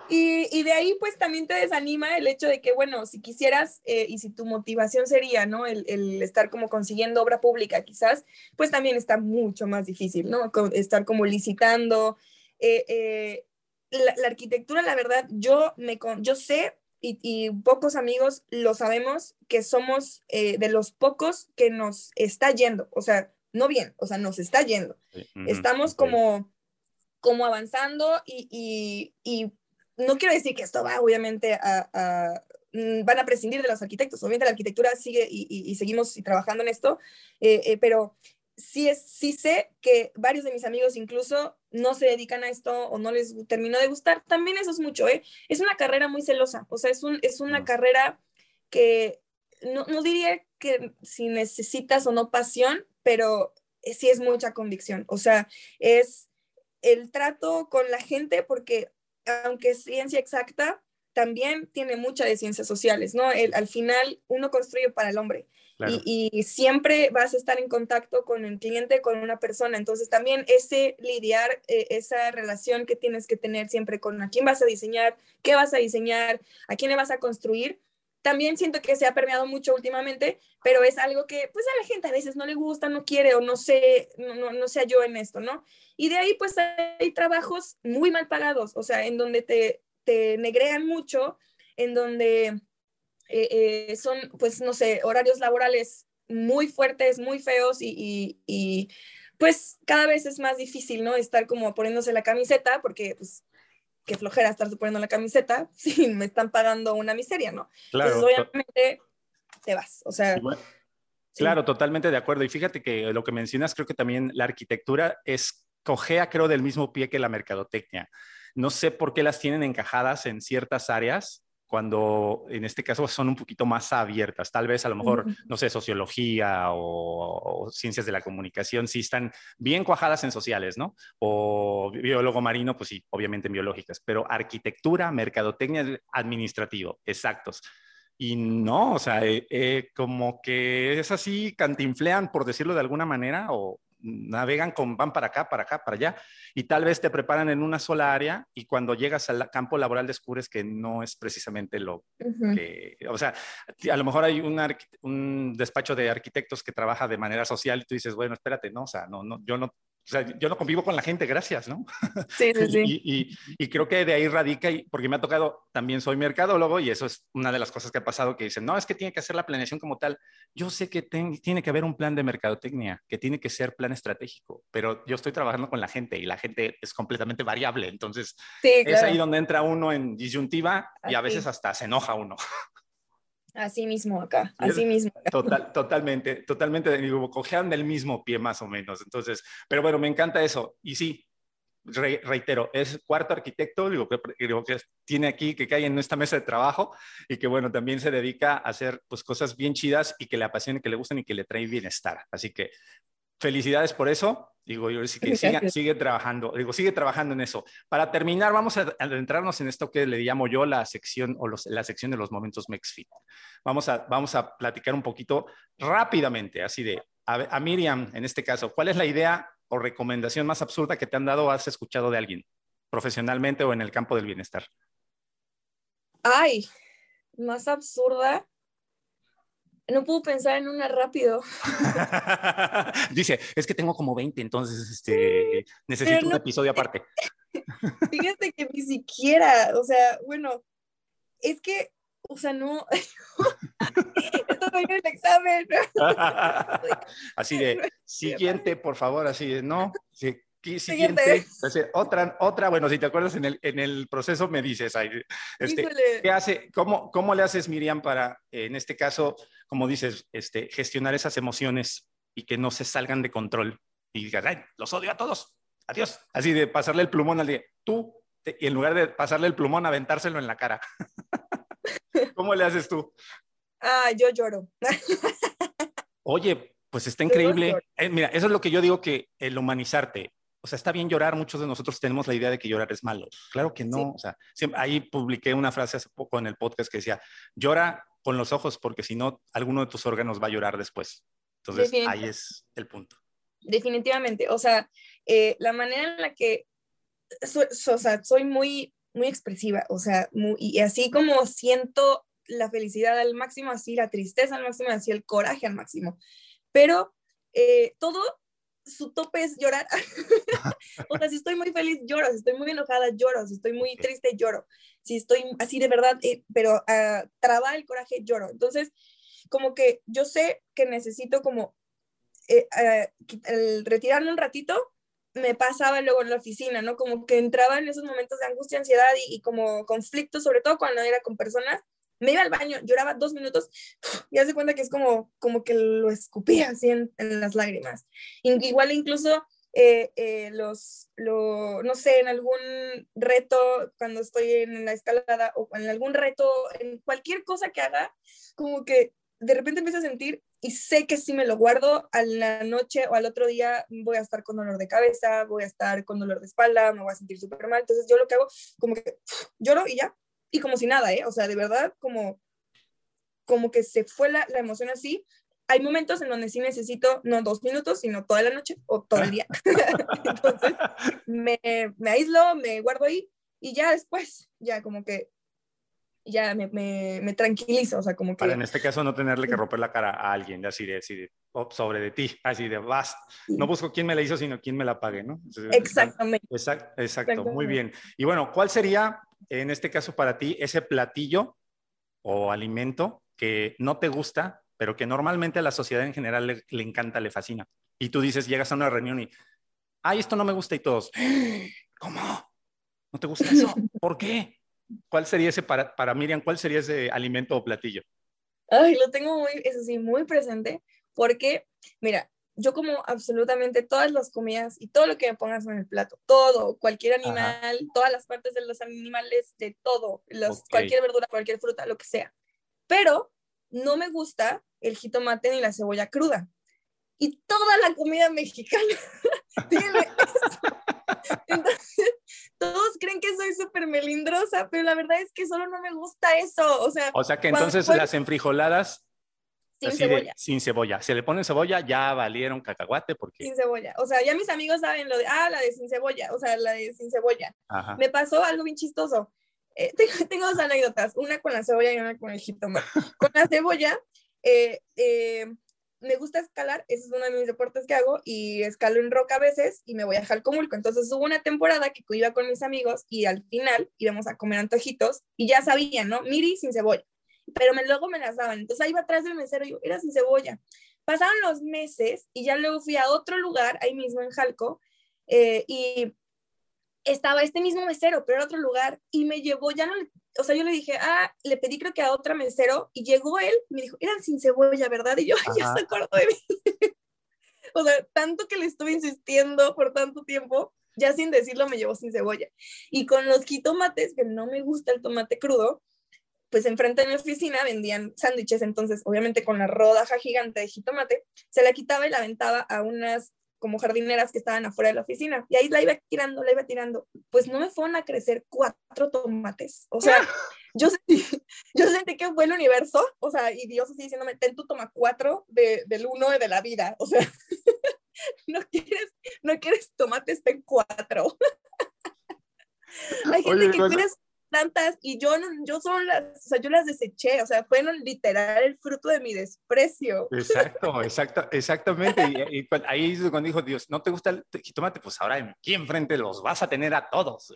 Y, de ahí pues también te desanima el hecho de que, bueno, si quisieras eh, y si tu motivación sería, ¿no? El, estar como consiguiendo obra pública quizás, pues también está mucho más difícil, ¿no? estar como licitando. Eh, eh, la, arquitectura, la verdad, yo, me, yo sé y, y pocos amigos lo sabemos que somos de los pocos que nos está yendo, o sea, no bien, o sea, nos está yendo. Estamos como como avanzando y, y no quiero decir que esto va obviamente a, mm, van a prescindir de los arquitectos, obviamente la arquitectura sigue y, seguimos trabajando en esto, eh, eh, pero sí, es, sí sé que varios de mis amigos incluso no se dedican a esto o no les terminó de gustar, también eso es mucho, ¿eh? Es una carrera muy celosa, o sea, es, un, es una carrera que no, no diría que si necesitas o no pasión, pero sí es mucha convicción, o sea, es el trato con la gente porque aunque es ciencia exacta, también tiene mucha de ciencias sociales, ¿no? El, al final uno construye para el hombre y, siempre vas a estar en contacto con el cliente, con una persona. Entonces también ese lidiar, eh, esa relación que tienes que tener siempre con a quién vas a diseñar, qué vas a diseñar, a quién le vas a construir, también siento que se ha permeado mucho últimamente, pero es algo que pues a la gente a veces no le gusta, no quiere o no sé, no, no, sea yo en esto, ¿no? Y de ahí pues hay trabajos muy mal pagados, o sea, en donde te, te negrean mucho, en donde eh, eh, son pues no sé, horarios laborales muy fuertes, muy feos y, y, pues cada vez es más difícil, ¿no? Estar como poniéndose la camiseta porque pues qué flojera estarse poniendo la camiseta si me están pagando una miseria, ¿no? Claro. Entonces, obviamente, te vas. O sea. Claro, totalmente de acuerdo. Y fíjate que lo que mencionas, creo que también la arquitectura es cojea, creo, del mismo pie que la mercadotecnia. No sé por qué las tienen encajadas en ciertas áreas, cuando en este caso son un poquito más abiertas. Tal vez a lo mejor, no sé, sociología o, ciencias de la comunicación sí están bien cuajadas en sociales, ¿no? O biólogo marino, pues sí, obviamente en biológicas, pero arquitectura, mercadotecnia, administrativo, exactos. Y no, o sea, eh, eh, como que es así, cantinflean, por decirlo de alguna manera, o, navegan con van para acá, para acá, para allá, y tal vez te preparan en una sola área y cuando llegas al campo laboral descubres que no es precisamente lo que, o sea, a lo mejor hay un, un despacho de arquitectos que trabaja de manera social y tú dices, bueno, espérate, no, o sea, no, no, yo no o sea, yo no convivo con la gente, gracias, ¿no? Sí, sí, sí. y, y, creo que de ahí radica, y, porque me ha tocado, también soy mercadólogo y eso es una de las cosas que ha pasado, que dicen, no, es que tiene que hacer la planeación como tal. Yo sé que tiene que haber un plan de mercadotecnia, que tiene que ser plan estratégico, pero yo estoy trabajando con la gente y la gente es completamente variable, entonces es ahí donde entra uno en disyuntiva y a veces hasta se enoja uno. Así mismo acá, así mismo. Total, totalmente, totalmente, digo, cojean del mismo pie más o menos. Entonces, pero bueno, me encanta eso. Y sí, reitero, es cuarto arquitecto, digo que, digo que tiene aquí, que cae en esta mesa de trabajo y que bueno, también se dedica a hacer pues cosas bien chidas y que le apasionen, que le gusten y que le traen bienestar. Así que felicidades por eso. Digo, yo sí que sigue, trabajando, digo, sigue trabajando en eso. Para terminar, vamos a adentrarnos en esto que le llamo yo la sección o la sección de los momentos MexFit. Vamos a, vamos a platicar un poquito rápidamente, así de, a, Miriam, en este caso, ¿cuál es la idea o recomendación más absurda que te han dado o has escuchado de alguien, profesionalmente o en el campo del bienestar? Ay, más absurda no puedo pensar en una rápido. Dice, es que tengo como 20, entonces este, necesito un episodio aparte. Fíjate que ni siquiera, o sea, bueno, es que, o sea, no, estoy en el examen. así de, siguiente, por favor, así de, no, siguiente, otra, otra, bueno, si te acuerdas en el, en el proceso me dices, este, ¿qué hace, cómo, cómo le haces Miriam para, en este caso, como dices, este, gestionar esas emociones y que no se salgan de control y digas, ay, los odio a todos, adiós, así de pasarle el plumón al de tú, y en lugar de pasarle el plumón, aventárselo en la cara. ¿Cómo le haces tú? Ah, yo lloro. Oye, pues está increíble. Eh, mira, eso es lo que yo digo que el humanizarte, o sea, está bien llorar, muchos de nosotros tenemos la idea de que llorar es malo. Claro que no, o sea, ahí publiqué una frase hace poco en el podcast que decía, llora con los ojos porque si no, alguno de tus órganos va a llorar después. Entonces, ahí es el punto. Definitivamente, o sea, eh, la manera en la que, o sea, soy muy, muy expresiva, o sea, y así como siento la felicidad al máximo, así la tristeza al máximo, así el coraje al máximo. Pero eh, todo su tope es llorar. o sea, si estoy muy feliz, lloro. Si estoy muy enojada, lloro. Si estoy muy triste, lloro. Si estoy así de verdad, eh, pero uh, traba el coraje, lloro. Entonces, como que yo sé que necesito como eh, el retirarme un ratito, me pasaba luego en la oficina, ¿no? Como que entraba en esos momentos de angustia, ansiedad y, y como conflicto, sobre todo cuando era con personas me iba al baño, lloraba dos minutos y hace cuenta que es como, como que lo escupía así en, las lágrimas. Igual incluso eh, eh, los, lo, no sé, en algún reto, cuando estoy en la escalada o en algún reto, en cualquier cosa que haga, como que de repente empiezo a sentir y sé que si me lo guardo a la noche o al otro día voy a estar con dolor de cabeza, voy a estar con dolor de espalda, me voy a sentir súper mal. Entonces yo lo que hago, como que lloro y ya, y como si nada, ¿eh? O sea, de verdad, como, como que se fue la, la emoción así. Hay momentos en donde sí necesito no dos minutos, sino toda la noche o todo el día. Entonces, me, me aíslo, me guardo ahí y ya después, ya como que ya me, me, me, tranquilizo, o sea, como que... Para en este caso no tenerle que romper la cara a alguien, así de, así de sobre de ti, así de vas, no busco quién me la hizo, sino quién me la pague, ¿no? Exactamente. Exacto, exacto, muy bien. Y bueno, ¿cuál sería en este caso para ti ese platillo o alimento que no te gusta, pero que normalmente a la sociedad en general le, encanta, le fascina? Y tú dices, llegas a una reunión y, ay, esto no me gusta y todos, ¿cómo? ¿No te gusta eso? ¿Por qué? ¿Cuál sería ese para, para Miriam? ¿Cuál sería ese alimento o platillo? Ay, lo tengo eso sí, muy presente, porque, mira, yo como absolutamente todas las comidas y todo lo que me pongas en el plato, todo, cualquier animal, todas las partes de los animales, de todo, los, cualquier verdura, cualquier fruta, lo que sea. Pero no me gusta el jitomate ni la cebolla cruda. Y toda la comida mexicana tiene eso. Entonces, todos creen que soy súper melindrosa, pero la verdad es que solo no me gusta eso. O sea, o sea que entonces las enfrijoladas sin cebolla. sin cebolla. Si le ponen cebolla, ya valieron cacahuate porque... Sin cebolla. O sea, ya mis amigos saben lo de, ah, la de sin cebolla, o sea, la de sin cebolla. Me pasó algo bien chistoso. Eh, tengo, dos anécdotas, una con la cebolla y una con el jitomate. con la cebolla, eh, eh, me gusta escalar, ese es uno de mis deportes que hago, y escalo en roca a veces y me voy a Jalcomulco. Entonces hubo una temporada que iba con mis amigos y al final íbamos a comer antojitos y ya sabían, ¿no? Miri sin cebolla pero me, luego me las daban. Entonces ahí iba atrás del mesero y yo, era sin cebolla. Pasaron los meses y ya luego fui a otro lugar, ahí mismo en Jalco, eh, y estaba este mismo mesero, pero en otro lugar, y me llevó, ya no, o sea, yo le dije, ah, le pedí creo que a otro mesero, y llegó él, me dijo, eran sin cebolla, ¿verdad? Y yo, ya se acordó de mí. o sea, tanto que le estuve insistiendo por tanto tiempo, ya sin decirlo me llevó sin cebolla. Y con los jitomates, que no me gusta el tomate crudo, pues enfrente de mi oficina vendían sándwiches, entonces obviamente con la rodaja gigante de jitomate, se la quitaba y la aventaba a unas como jardineras que estaban afuera de la oficina. Y ahí la iba tirando, la iba tirando. Pues no me fueron a crecer cuatro tomates. O sea, yo sentí, yo sentí que fue el universo, o sea, y Dios así diciéndome, ten tu toma cuatro de, del uno de la vida. O sea, no quieres, no quieres tomates, ten cuatro. Hay gente que quieres tantas y yo, yo son las, o sea, yo las deseché, o sea, fueron literal el fruto de mi desprecio. Exacto, exacto, exactamente. Y, ahí es cuando dijo Dios, ¿no te gusta el jitomate? Pues ahora aquí enfrente los vas a tener a todos.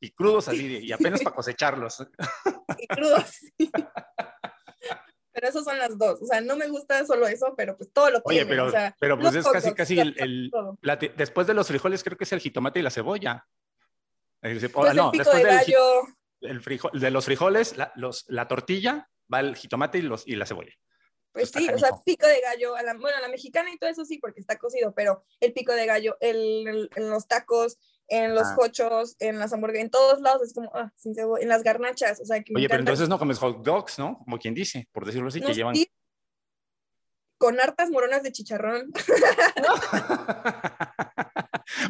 Y crudos así, y apenas para cosecharlos. Y crudos. pero esos son las dos. O sea, no me gusta solo eso, pero pues todo lo Oye, tiene. pero, o sea, pero pues es casi, casi el, el- la después de los frijoles creo que es el jitomate y la cebolla. Pues oh, no, el pico después de del gallo, el frijol, de los frijoles, la, los, la tortilla, va el jitomate y, los, y la cebolla. pues sí, o sea, pico de gallo, a la, bueno, a la mexicana y todo eso sí, porque está cocido, pero el pico de gallo, el, el- en los tacos, en los Ah. cochos, en las hamburguesas, en todos lados es como, ah, sin cebolla, en las garnachas, o sea, que Oye, pero entonces no comes hot dogs, ¿no? Como quien dice, por decirlo así, No, que llevan... sí, con hartas moronas de chicharrón.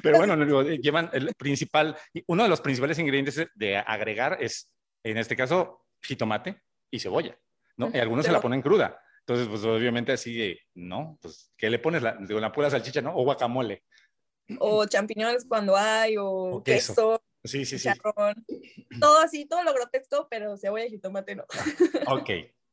Pero bueno, digo, llevan el principal, uno de los principales ingredientes de agregar es, en este caso, jitomate y cebolla, ¿no? Y algunos se la Pero- ponen cruda. Entonces, pues obviamente así de, ¿no? Pues, ¿qué le pones? La, digo, la pura salchicha, ¿no? O guacamole. o champiñones cuando hay, o, O queso. queso, Sí, sí, sí. todo así, todo lo grotesco, pero cebolla y jitomate no. Ok.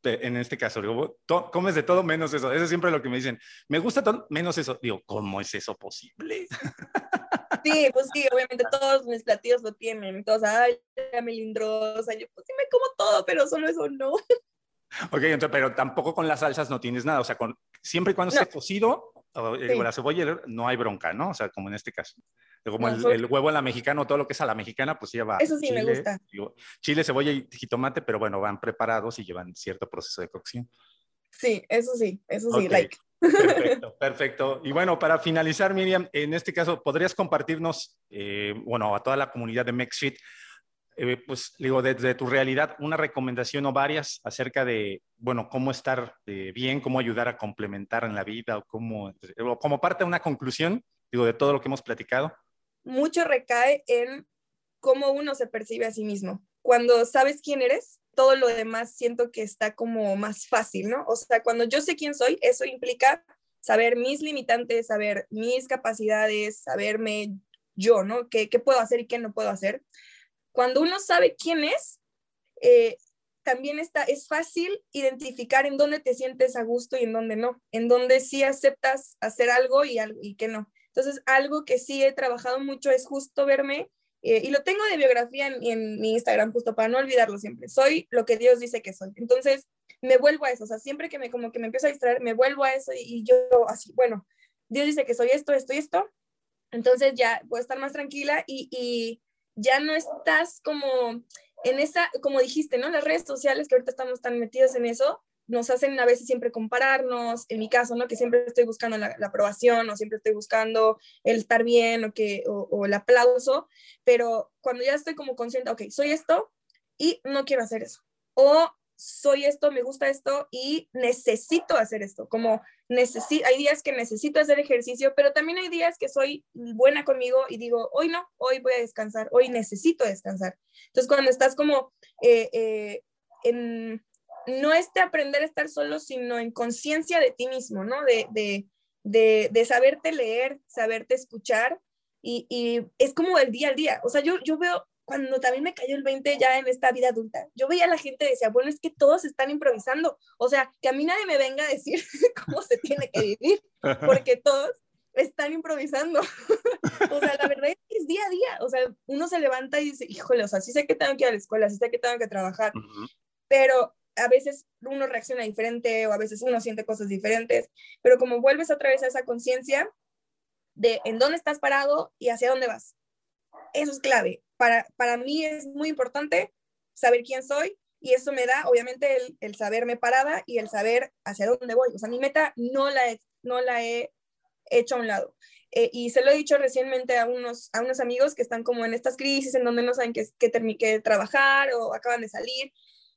En este caso, digo, comes de todo menos eso. Eso es siempre lo que me dicen. Me gusta todo menos eso. Digo, ¿cómo es eso posible? Sí, pues sí, obviamente todos mis platillos lo tienen, todos, ay, la melindrosa, yo pues sí me como todo, pero solo eso no. Ok, entonces, pero tampoco con las salsas no tienes nada. O sea, con, siempre y cuando No. esté cocido, Sí. digo, la cebolla no hay bronca, ¿no? O sea, como en este caso. Como el, el huevo a la mexicana, todo lo que es a la mexicana, pues lleva Eso sí me gusta. digo, chile, cebolla y jitomate, pero bueno, van preparados y llevan cierto proceso de cocción. Sí, eso sí, eso sí, Ok, like. Perfecto, perfecto. Y bueno, para finalizar, Miriam, en este caso, ¿podrías compartirnos, eh, bueno, a toda la comunidad de MexFit, eh, pues digo, desde tu realidad, una recomendación o varias acerca de, bueno, cómo estar eh, bien, cómo ayudar a complementar en la vida o cómo, como parte de una conclusión, digo, de todo lo que hemos platicado? Mucho recae en cómo uno se percibe a sí mismo. Cuando sabes quién eres, todo lo demás siento que está como más fácil, ¿no? O sea, cuando yo sé quién soy, eso implica saber mis limitantes, saber mis capacidades, saberme yo, ¿no? ¿Qué, qué puedo hacer y qué no puedo hacer? Cuando uno sabe quién es, eh, también está, es fácil identificar en dónde te sientes a gusto y en dónde no, en dónde sí aceptas hacer algo y, y que no. Entonces, algo que sí he trabajado mucho es justo verme, eh, y lo tengo de biografía en, mi Instagram, justo para no olvidarlo siempre. Soy lo que Dios dice que soy. Entonces, me vuelvo a eso, o sea, siempre que me como que me empiezo a distraer, me vuelvo a eso y, yo así, bueno, Dios dice que soy esto, esto y esto. Entonces ya puedo estar más tranquila y ya no estás como en esa, como dijiste, ¿no? Las redes sociales que ahorita estamos tan metidos en eso, nos hacen a veces siempre compararnos, en mi caso, ¿no? Que siempre estoy buscando la, aprobación o siempre estoy buscando el estar bien o, que, o, o el aplauso, pero cuando ya estoy como consciente, ok, soy esto y no quiero hacer eso. O soy esto, me gusta esto y necesito hacer esto, como necesito, hay días que necesito hacer ejercicio, pero también hay días que soy buena conmigo y digo, hoy no, hoy voy a descansar, hoy necesito descansar. Entonces, cuando estás como eh, eh, en, no es de aprender a estar solo, sino en conciencia de ti mismo, ¿no? De, de, de, de saberte leer, saberte escuchar y, y, es como el día al día. O sea, yo, yo veo, cuando también me cayó el 20 ya en esta vida adulta, yo veía a la gente y decía, bueno, es que todos están improvisando. O sea, que a mí nadie me venga a decir cómo se tiene que vivir, porque todos están improvisando. o sea, la verdad es que es día a día. O sea, uno se levanta y dice, híjole, o sea, sí sé que tengo que ir a la escuela, sí sé que tengo que trabajar, uh -huh. pero a veces uno reacciona diferente o a veces uno siente cosas diferentes, pero como vuelves otra vez a esa conciencia de en dónde estás parado y hacia dónde vas. Eso es clave. Para, para mí es muy importante saber quién soy y eso me da, obviamente, el, el saberme parada y el saber hacia dónde voy. O sea, mi meta no la he, no la he hecho a un lado. Eh, y se lo he dicho recientemente a unos, a unos amigos que están como en estas crisis en donde no saben qué, qué, qué trabajar o acaban de salir.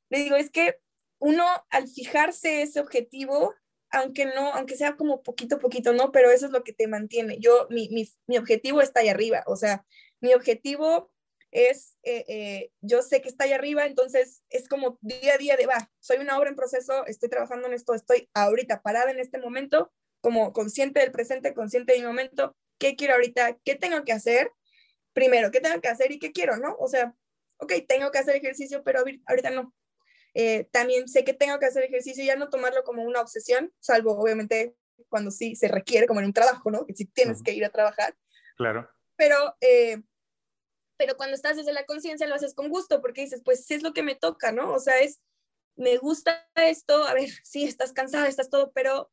Le digo, es que uno al fijarse ese objetivo, aunque no, aunque sea como poquito poquito, ¿no? Pero eso es lo que te mantiene. Yo, mi, mi, mi objetivo está ahí arriba, o sea, mi objetivo es, eh, eh, yo sé que está ahí arriba, entonces es como día a día de, va, soy una obra en proceso, estoy trabajando en esto, estoy ahorita parada en este momento, como consciente del presente, consciente de mi momento, qué quiero ahorita, qué tengo que hacer, primero, qué tengo que hacer y qué quiero, ¿no? O sea, ok, tengo que hacer ejercicio, pero ahorita no, eh, también sé que tengo que hacer ejercicio y ya no tomarlo como una obsesión, salvo obviamente cuando sí se requiere, como en un trabajo, ¿no? Que sí tienes uh -huh. que ir a trabajar. Claro. Pero, eh, pero cuando estás desde la conciencia lo haces con gusto porque dices, pues es lo que me toca, ¿no? O sea, es, me gusta esto, a ver, sí, estás cansada, estás todo, pero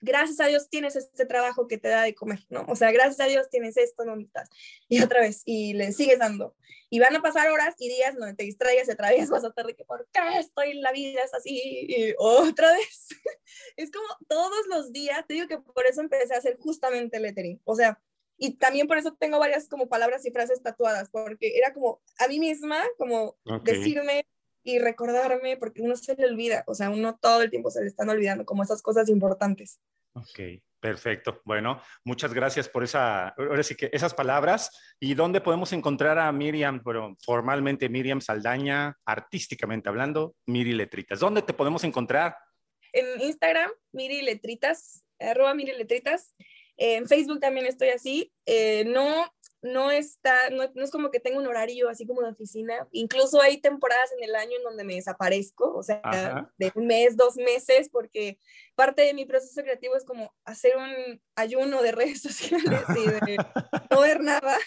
gracias a Dios tienes este trabajo que te da de comer, ¿no? O sea, gracias a Dios tienes esto donde estás. Y otra vez, y le sigues dando. Y van a pasar horas y días donde te distraigas y otra vez vas a estar de que, ¿por qué estoy en la vida? Es así, y otra vez. es como todos los días, te digo que por eso empecé a hacer justamente lettering. O sea, y también por eso tengo varias como palabras y frases tatuadas, porque era como a mí misma, como decirme, y recordarme, porque uno se le olvida, o sea, uno todo el tiempo se le están olvidando como esas cosas importantes. Ok, perfecto. Bueno, muchas gracias por esa, ahora sí que esas palabras. ¿Y dónde podemos encontrar a Miriam? Bueno, formalmente Miriam Saldaña, artísticamente hablando, Miri Letritas. ¿Dónde te podemos encontrar? En Instagram, Miri Letritas, arroba Miri Letritas. En Facebook también estoy así. Eh, no, no está, no, es como que tengo un horario así como de oficina. Incluso hay temporadas en el año en donde me desaparezco, o sea, de un mes, dos meses, porque parte de mi proceso creativo es como hacer un ayuno de redes sociales y de no ver nada.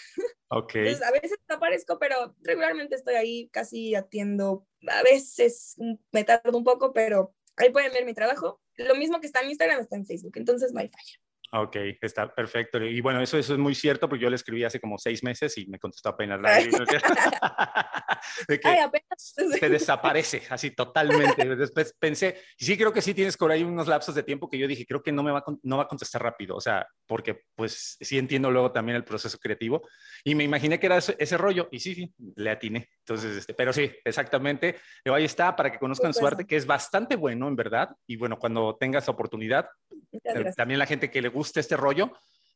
Ok. Entonces, a veces desaparezco, pero regularmente estoy ahí casi atiendo. A veces me tardo un poco, pero ahí pueden ver mi trabajo. Lo mismo que está en Instagram está en Facebook, entonces no hay falla. Ok, está perfecto. Y bueno, eso, eso es muy cierto porque yo le escribí hace como seis meses y me contestó apenas la de que Ay, apenas. se desaparece así totalmente. Después pensé, y sí creo que sí tienes por ahí unos lapsos de tiempo que yo dije, creo que no me va, no va a contestar rápido, o sea, porque pues sí entiendo luego también el proceso creativo y me imaginé que era ese, rollo y sí, sí, le atiné. Entonces, este, pero sí, exactamente. Ahí está para que conozcan su arte, que es bastante bueno, en verdad. Y bueno, cuando tengas oportunidad, eh, también la gente que le guste este rollo,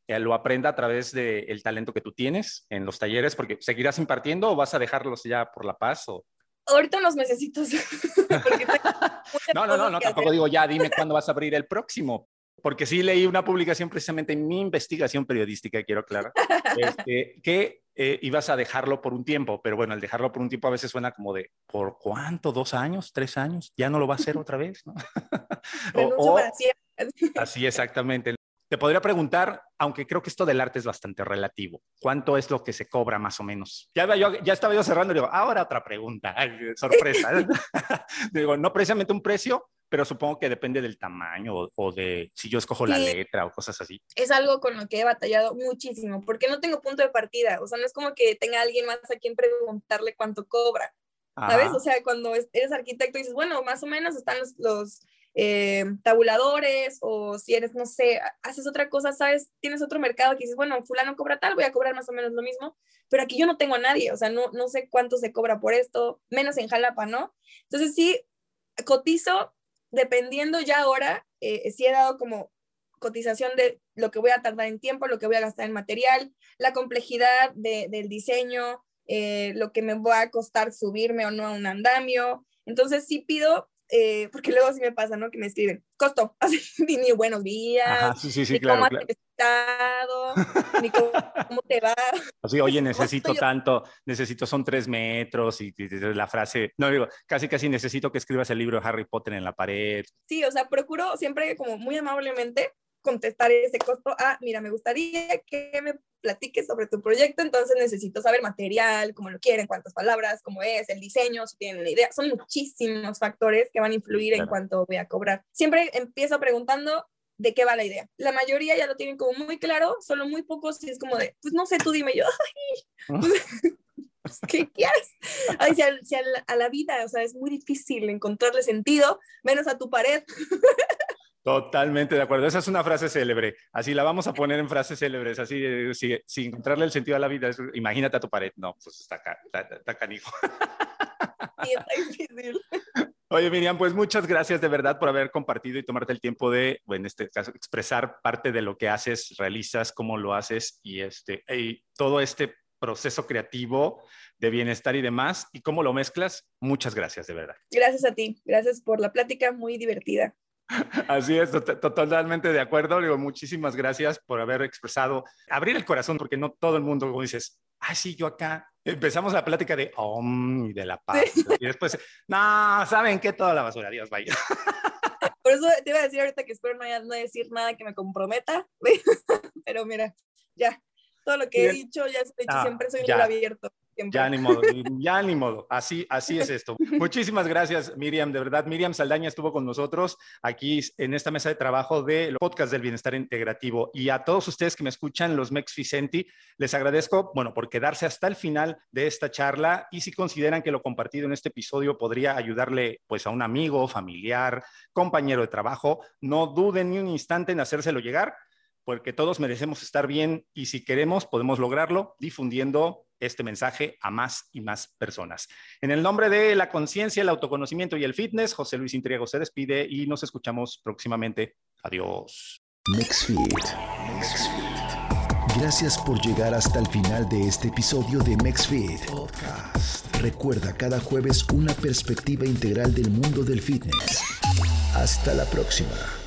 eh, lo aprenda a través del talento que tú tienes en los talleres, porque seguirás impartiendo o vas a dejarlos ya por la paz o... Ahorita unos mesecitos. no, no, no, no, tampoco digo ya, dime cuándo vas a abrir el próximo, porque sí leí una publicación precisamente en mi investigación periodística, quiero aclarar, este, que eh, ibas a dejarlo por un tiempo, pero bueno, el dejarlo por un tiempo a veces suena como de, ¿por cuánto? ¿Dos años? ¿Tres años? ¿Ya no lo va a hacer otra vez? ¿no? o, Así exactamente. Te podría preguntar, aunque creo que esto del arte es bastante relativo, ¿cuánto es lo que se cobra más o menos? Ya, ya estaba yo cerrando y digo, ahora otra pregunta, sorpresa. digo, no precisamente un precio, pero supongo que depende del tamaño o, de si yo escojo la letra o cosas así. Es algo con lo que he batallado muchísimo, porque no tengo punto de partida, o sea, no es como que tenga alguien más a quien preguntarle cuánto cobra, ¿sabes? O sea, cuando eres arquitecto dices, bueno, más o menos están los eh, tabuladores o si eres, no sé, haces otra cosa, sabes, tienes otro mercado que dices, bueno, fulano cobra tal, voy a cobrar más o menos lo mismo, pero aquí yo no tengo a nadie, o sea, no, no sé cuánto se cobra por esto, menos en Jalapa, ¿no? Entonces sí, cotizo dependiendo ya ahora, eh, sí he dado como cotización de lo que voy a tardar en tiempo, lo que voy a gastar en material, la complejidad del diseño, eh, lo que me va a costar subirme o no a un andamio. Entonces sí pido eh, porque luego sí me pasa, ¿no? Que me escriben, costo, así, ni, buenos días, sí, sí, sí, ni claro, cómo claro. has estado, ni cómo, te va. Así, oye, necesito tanto, necesito, son tres metros, y, la frase, no digo, casi, casi necesito que escribas el libro de Harry Potter en la pared. Sí, o sea, procuro siempre como muy amablemente contestar ese costo, ah, mira, me gustaría que me platiques sobre tu proyecto, entonces necesito saber material, cómo lo quieren, cuántas palabras, cómo es, el diseño, si tienen una idea. Son muchísimos factores que van a influir en cuánto voy a cobrar. Siempre empiezo preguntando de qué va la idea. La mayoría ya lo tienen como muy claro, solo muy pocos y es como de, pues no sé, tú dime yo, ay, pues, ¿qué quieres? Ay, si, a, si a, la, a la vida, o sea, es muy difícil encontrarle sentido, menos a tu pared. Totalmente de acuerdo. Esa es una frase célebre. Así la vamos a poner en frases célebres. Así, sin encontrarle el sentido a la vida, imagínate a tu pared. No, pues está, está, está canijo. Sí, está difícil. Oye, Miriam, pues muchas gracias de verdad por haber compartido y tomarte el tiempo de, en este caso, expresar parte de lo que haces, realizas, cómo lo haces y, este, y todo este proceso creativo de bienestar y demás y cómo lo mezclas. Muchas gracias, de verdad. Gracias a ti. Gracias por la plática, muy divertida. Así es, totalmente de acuerdo. Digo, muchísimas gracias por haber expresado, abrir el corazón, porque no todo el mundo, como dices, ah, sí, yo acá. Empezamos la plática de om y de la paz. Y después, no, ¿saben qué? Toda la basura, Dios vaya. Por eso te iba a decir ahorita que espero no, no decir nada que me comprometa, pero mira, ya, todo lo que he dicho, ya he dicho, ah, siempre soy un abierto. Ya ni modo, ya ni modo. Así, así es esto. Muchísimas gracias, Miriam. De verdad, Miriam Saldaña estuvo con nosotros aquí en esta mesa de trabajo del podcast del bienestar integrativo. Y a todos ustedes que me escuchan, los Mex Vicenti, les agradezco, bueno, por quedarse hasta el final de esta charla. Y si consideran que lo compartido en este episodio podría ayudarle, pues, a un amigo, familiar, compañero de trabajo, no duden ni un instante en hacérselo llegar porque todos merecemos estar bien y si queremos podemos lograrlo difundiendo este mensaje a más y más personas. En el nombre de la conciencia, el autoconocimiento y el fitness, José Luis Intriego se despide y nos escuchamos próximamente. Adiós. Gracias por llegar hasta el final de este episodio de MexFit Podcast. Recuerda cada jueves una perspectiva integral del mundo del fitness. Hasta la próxima.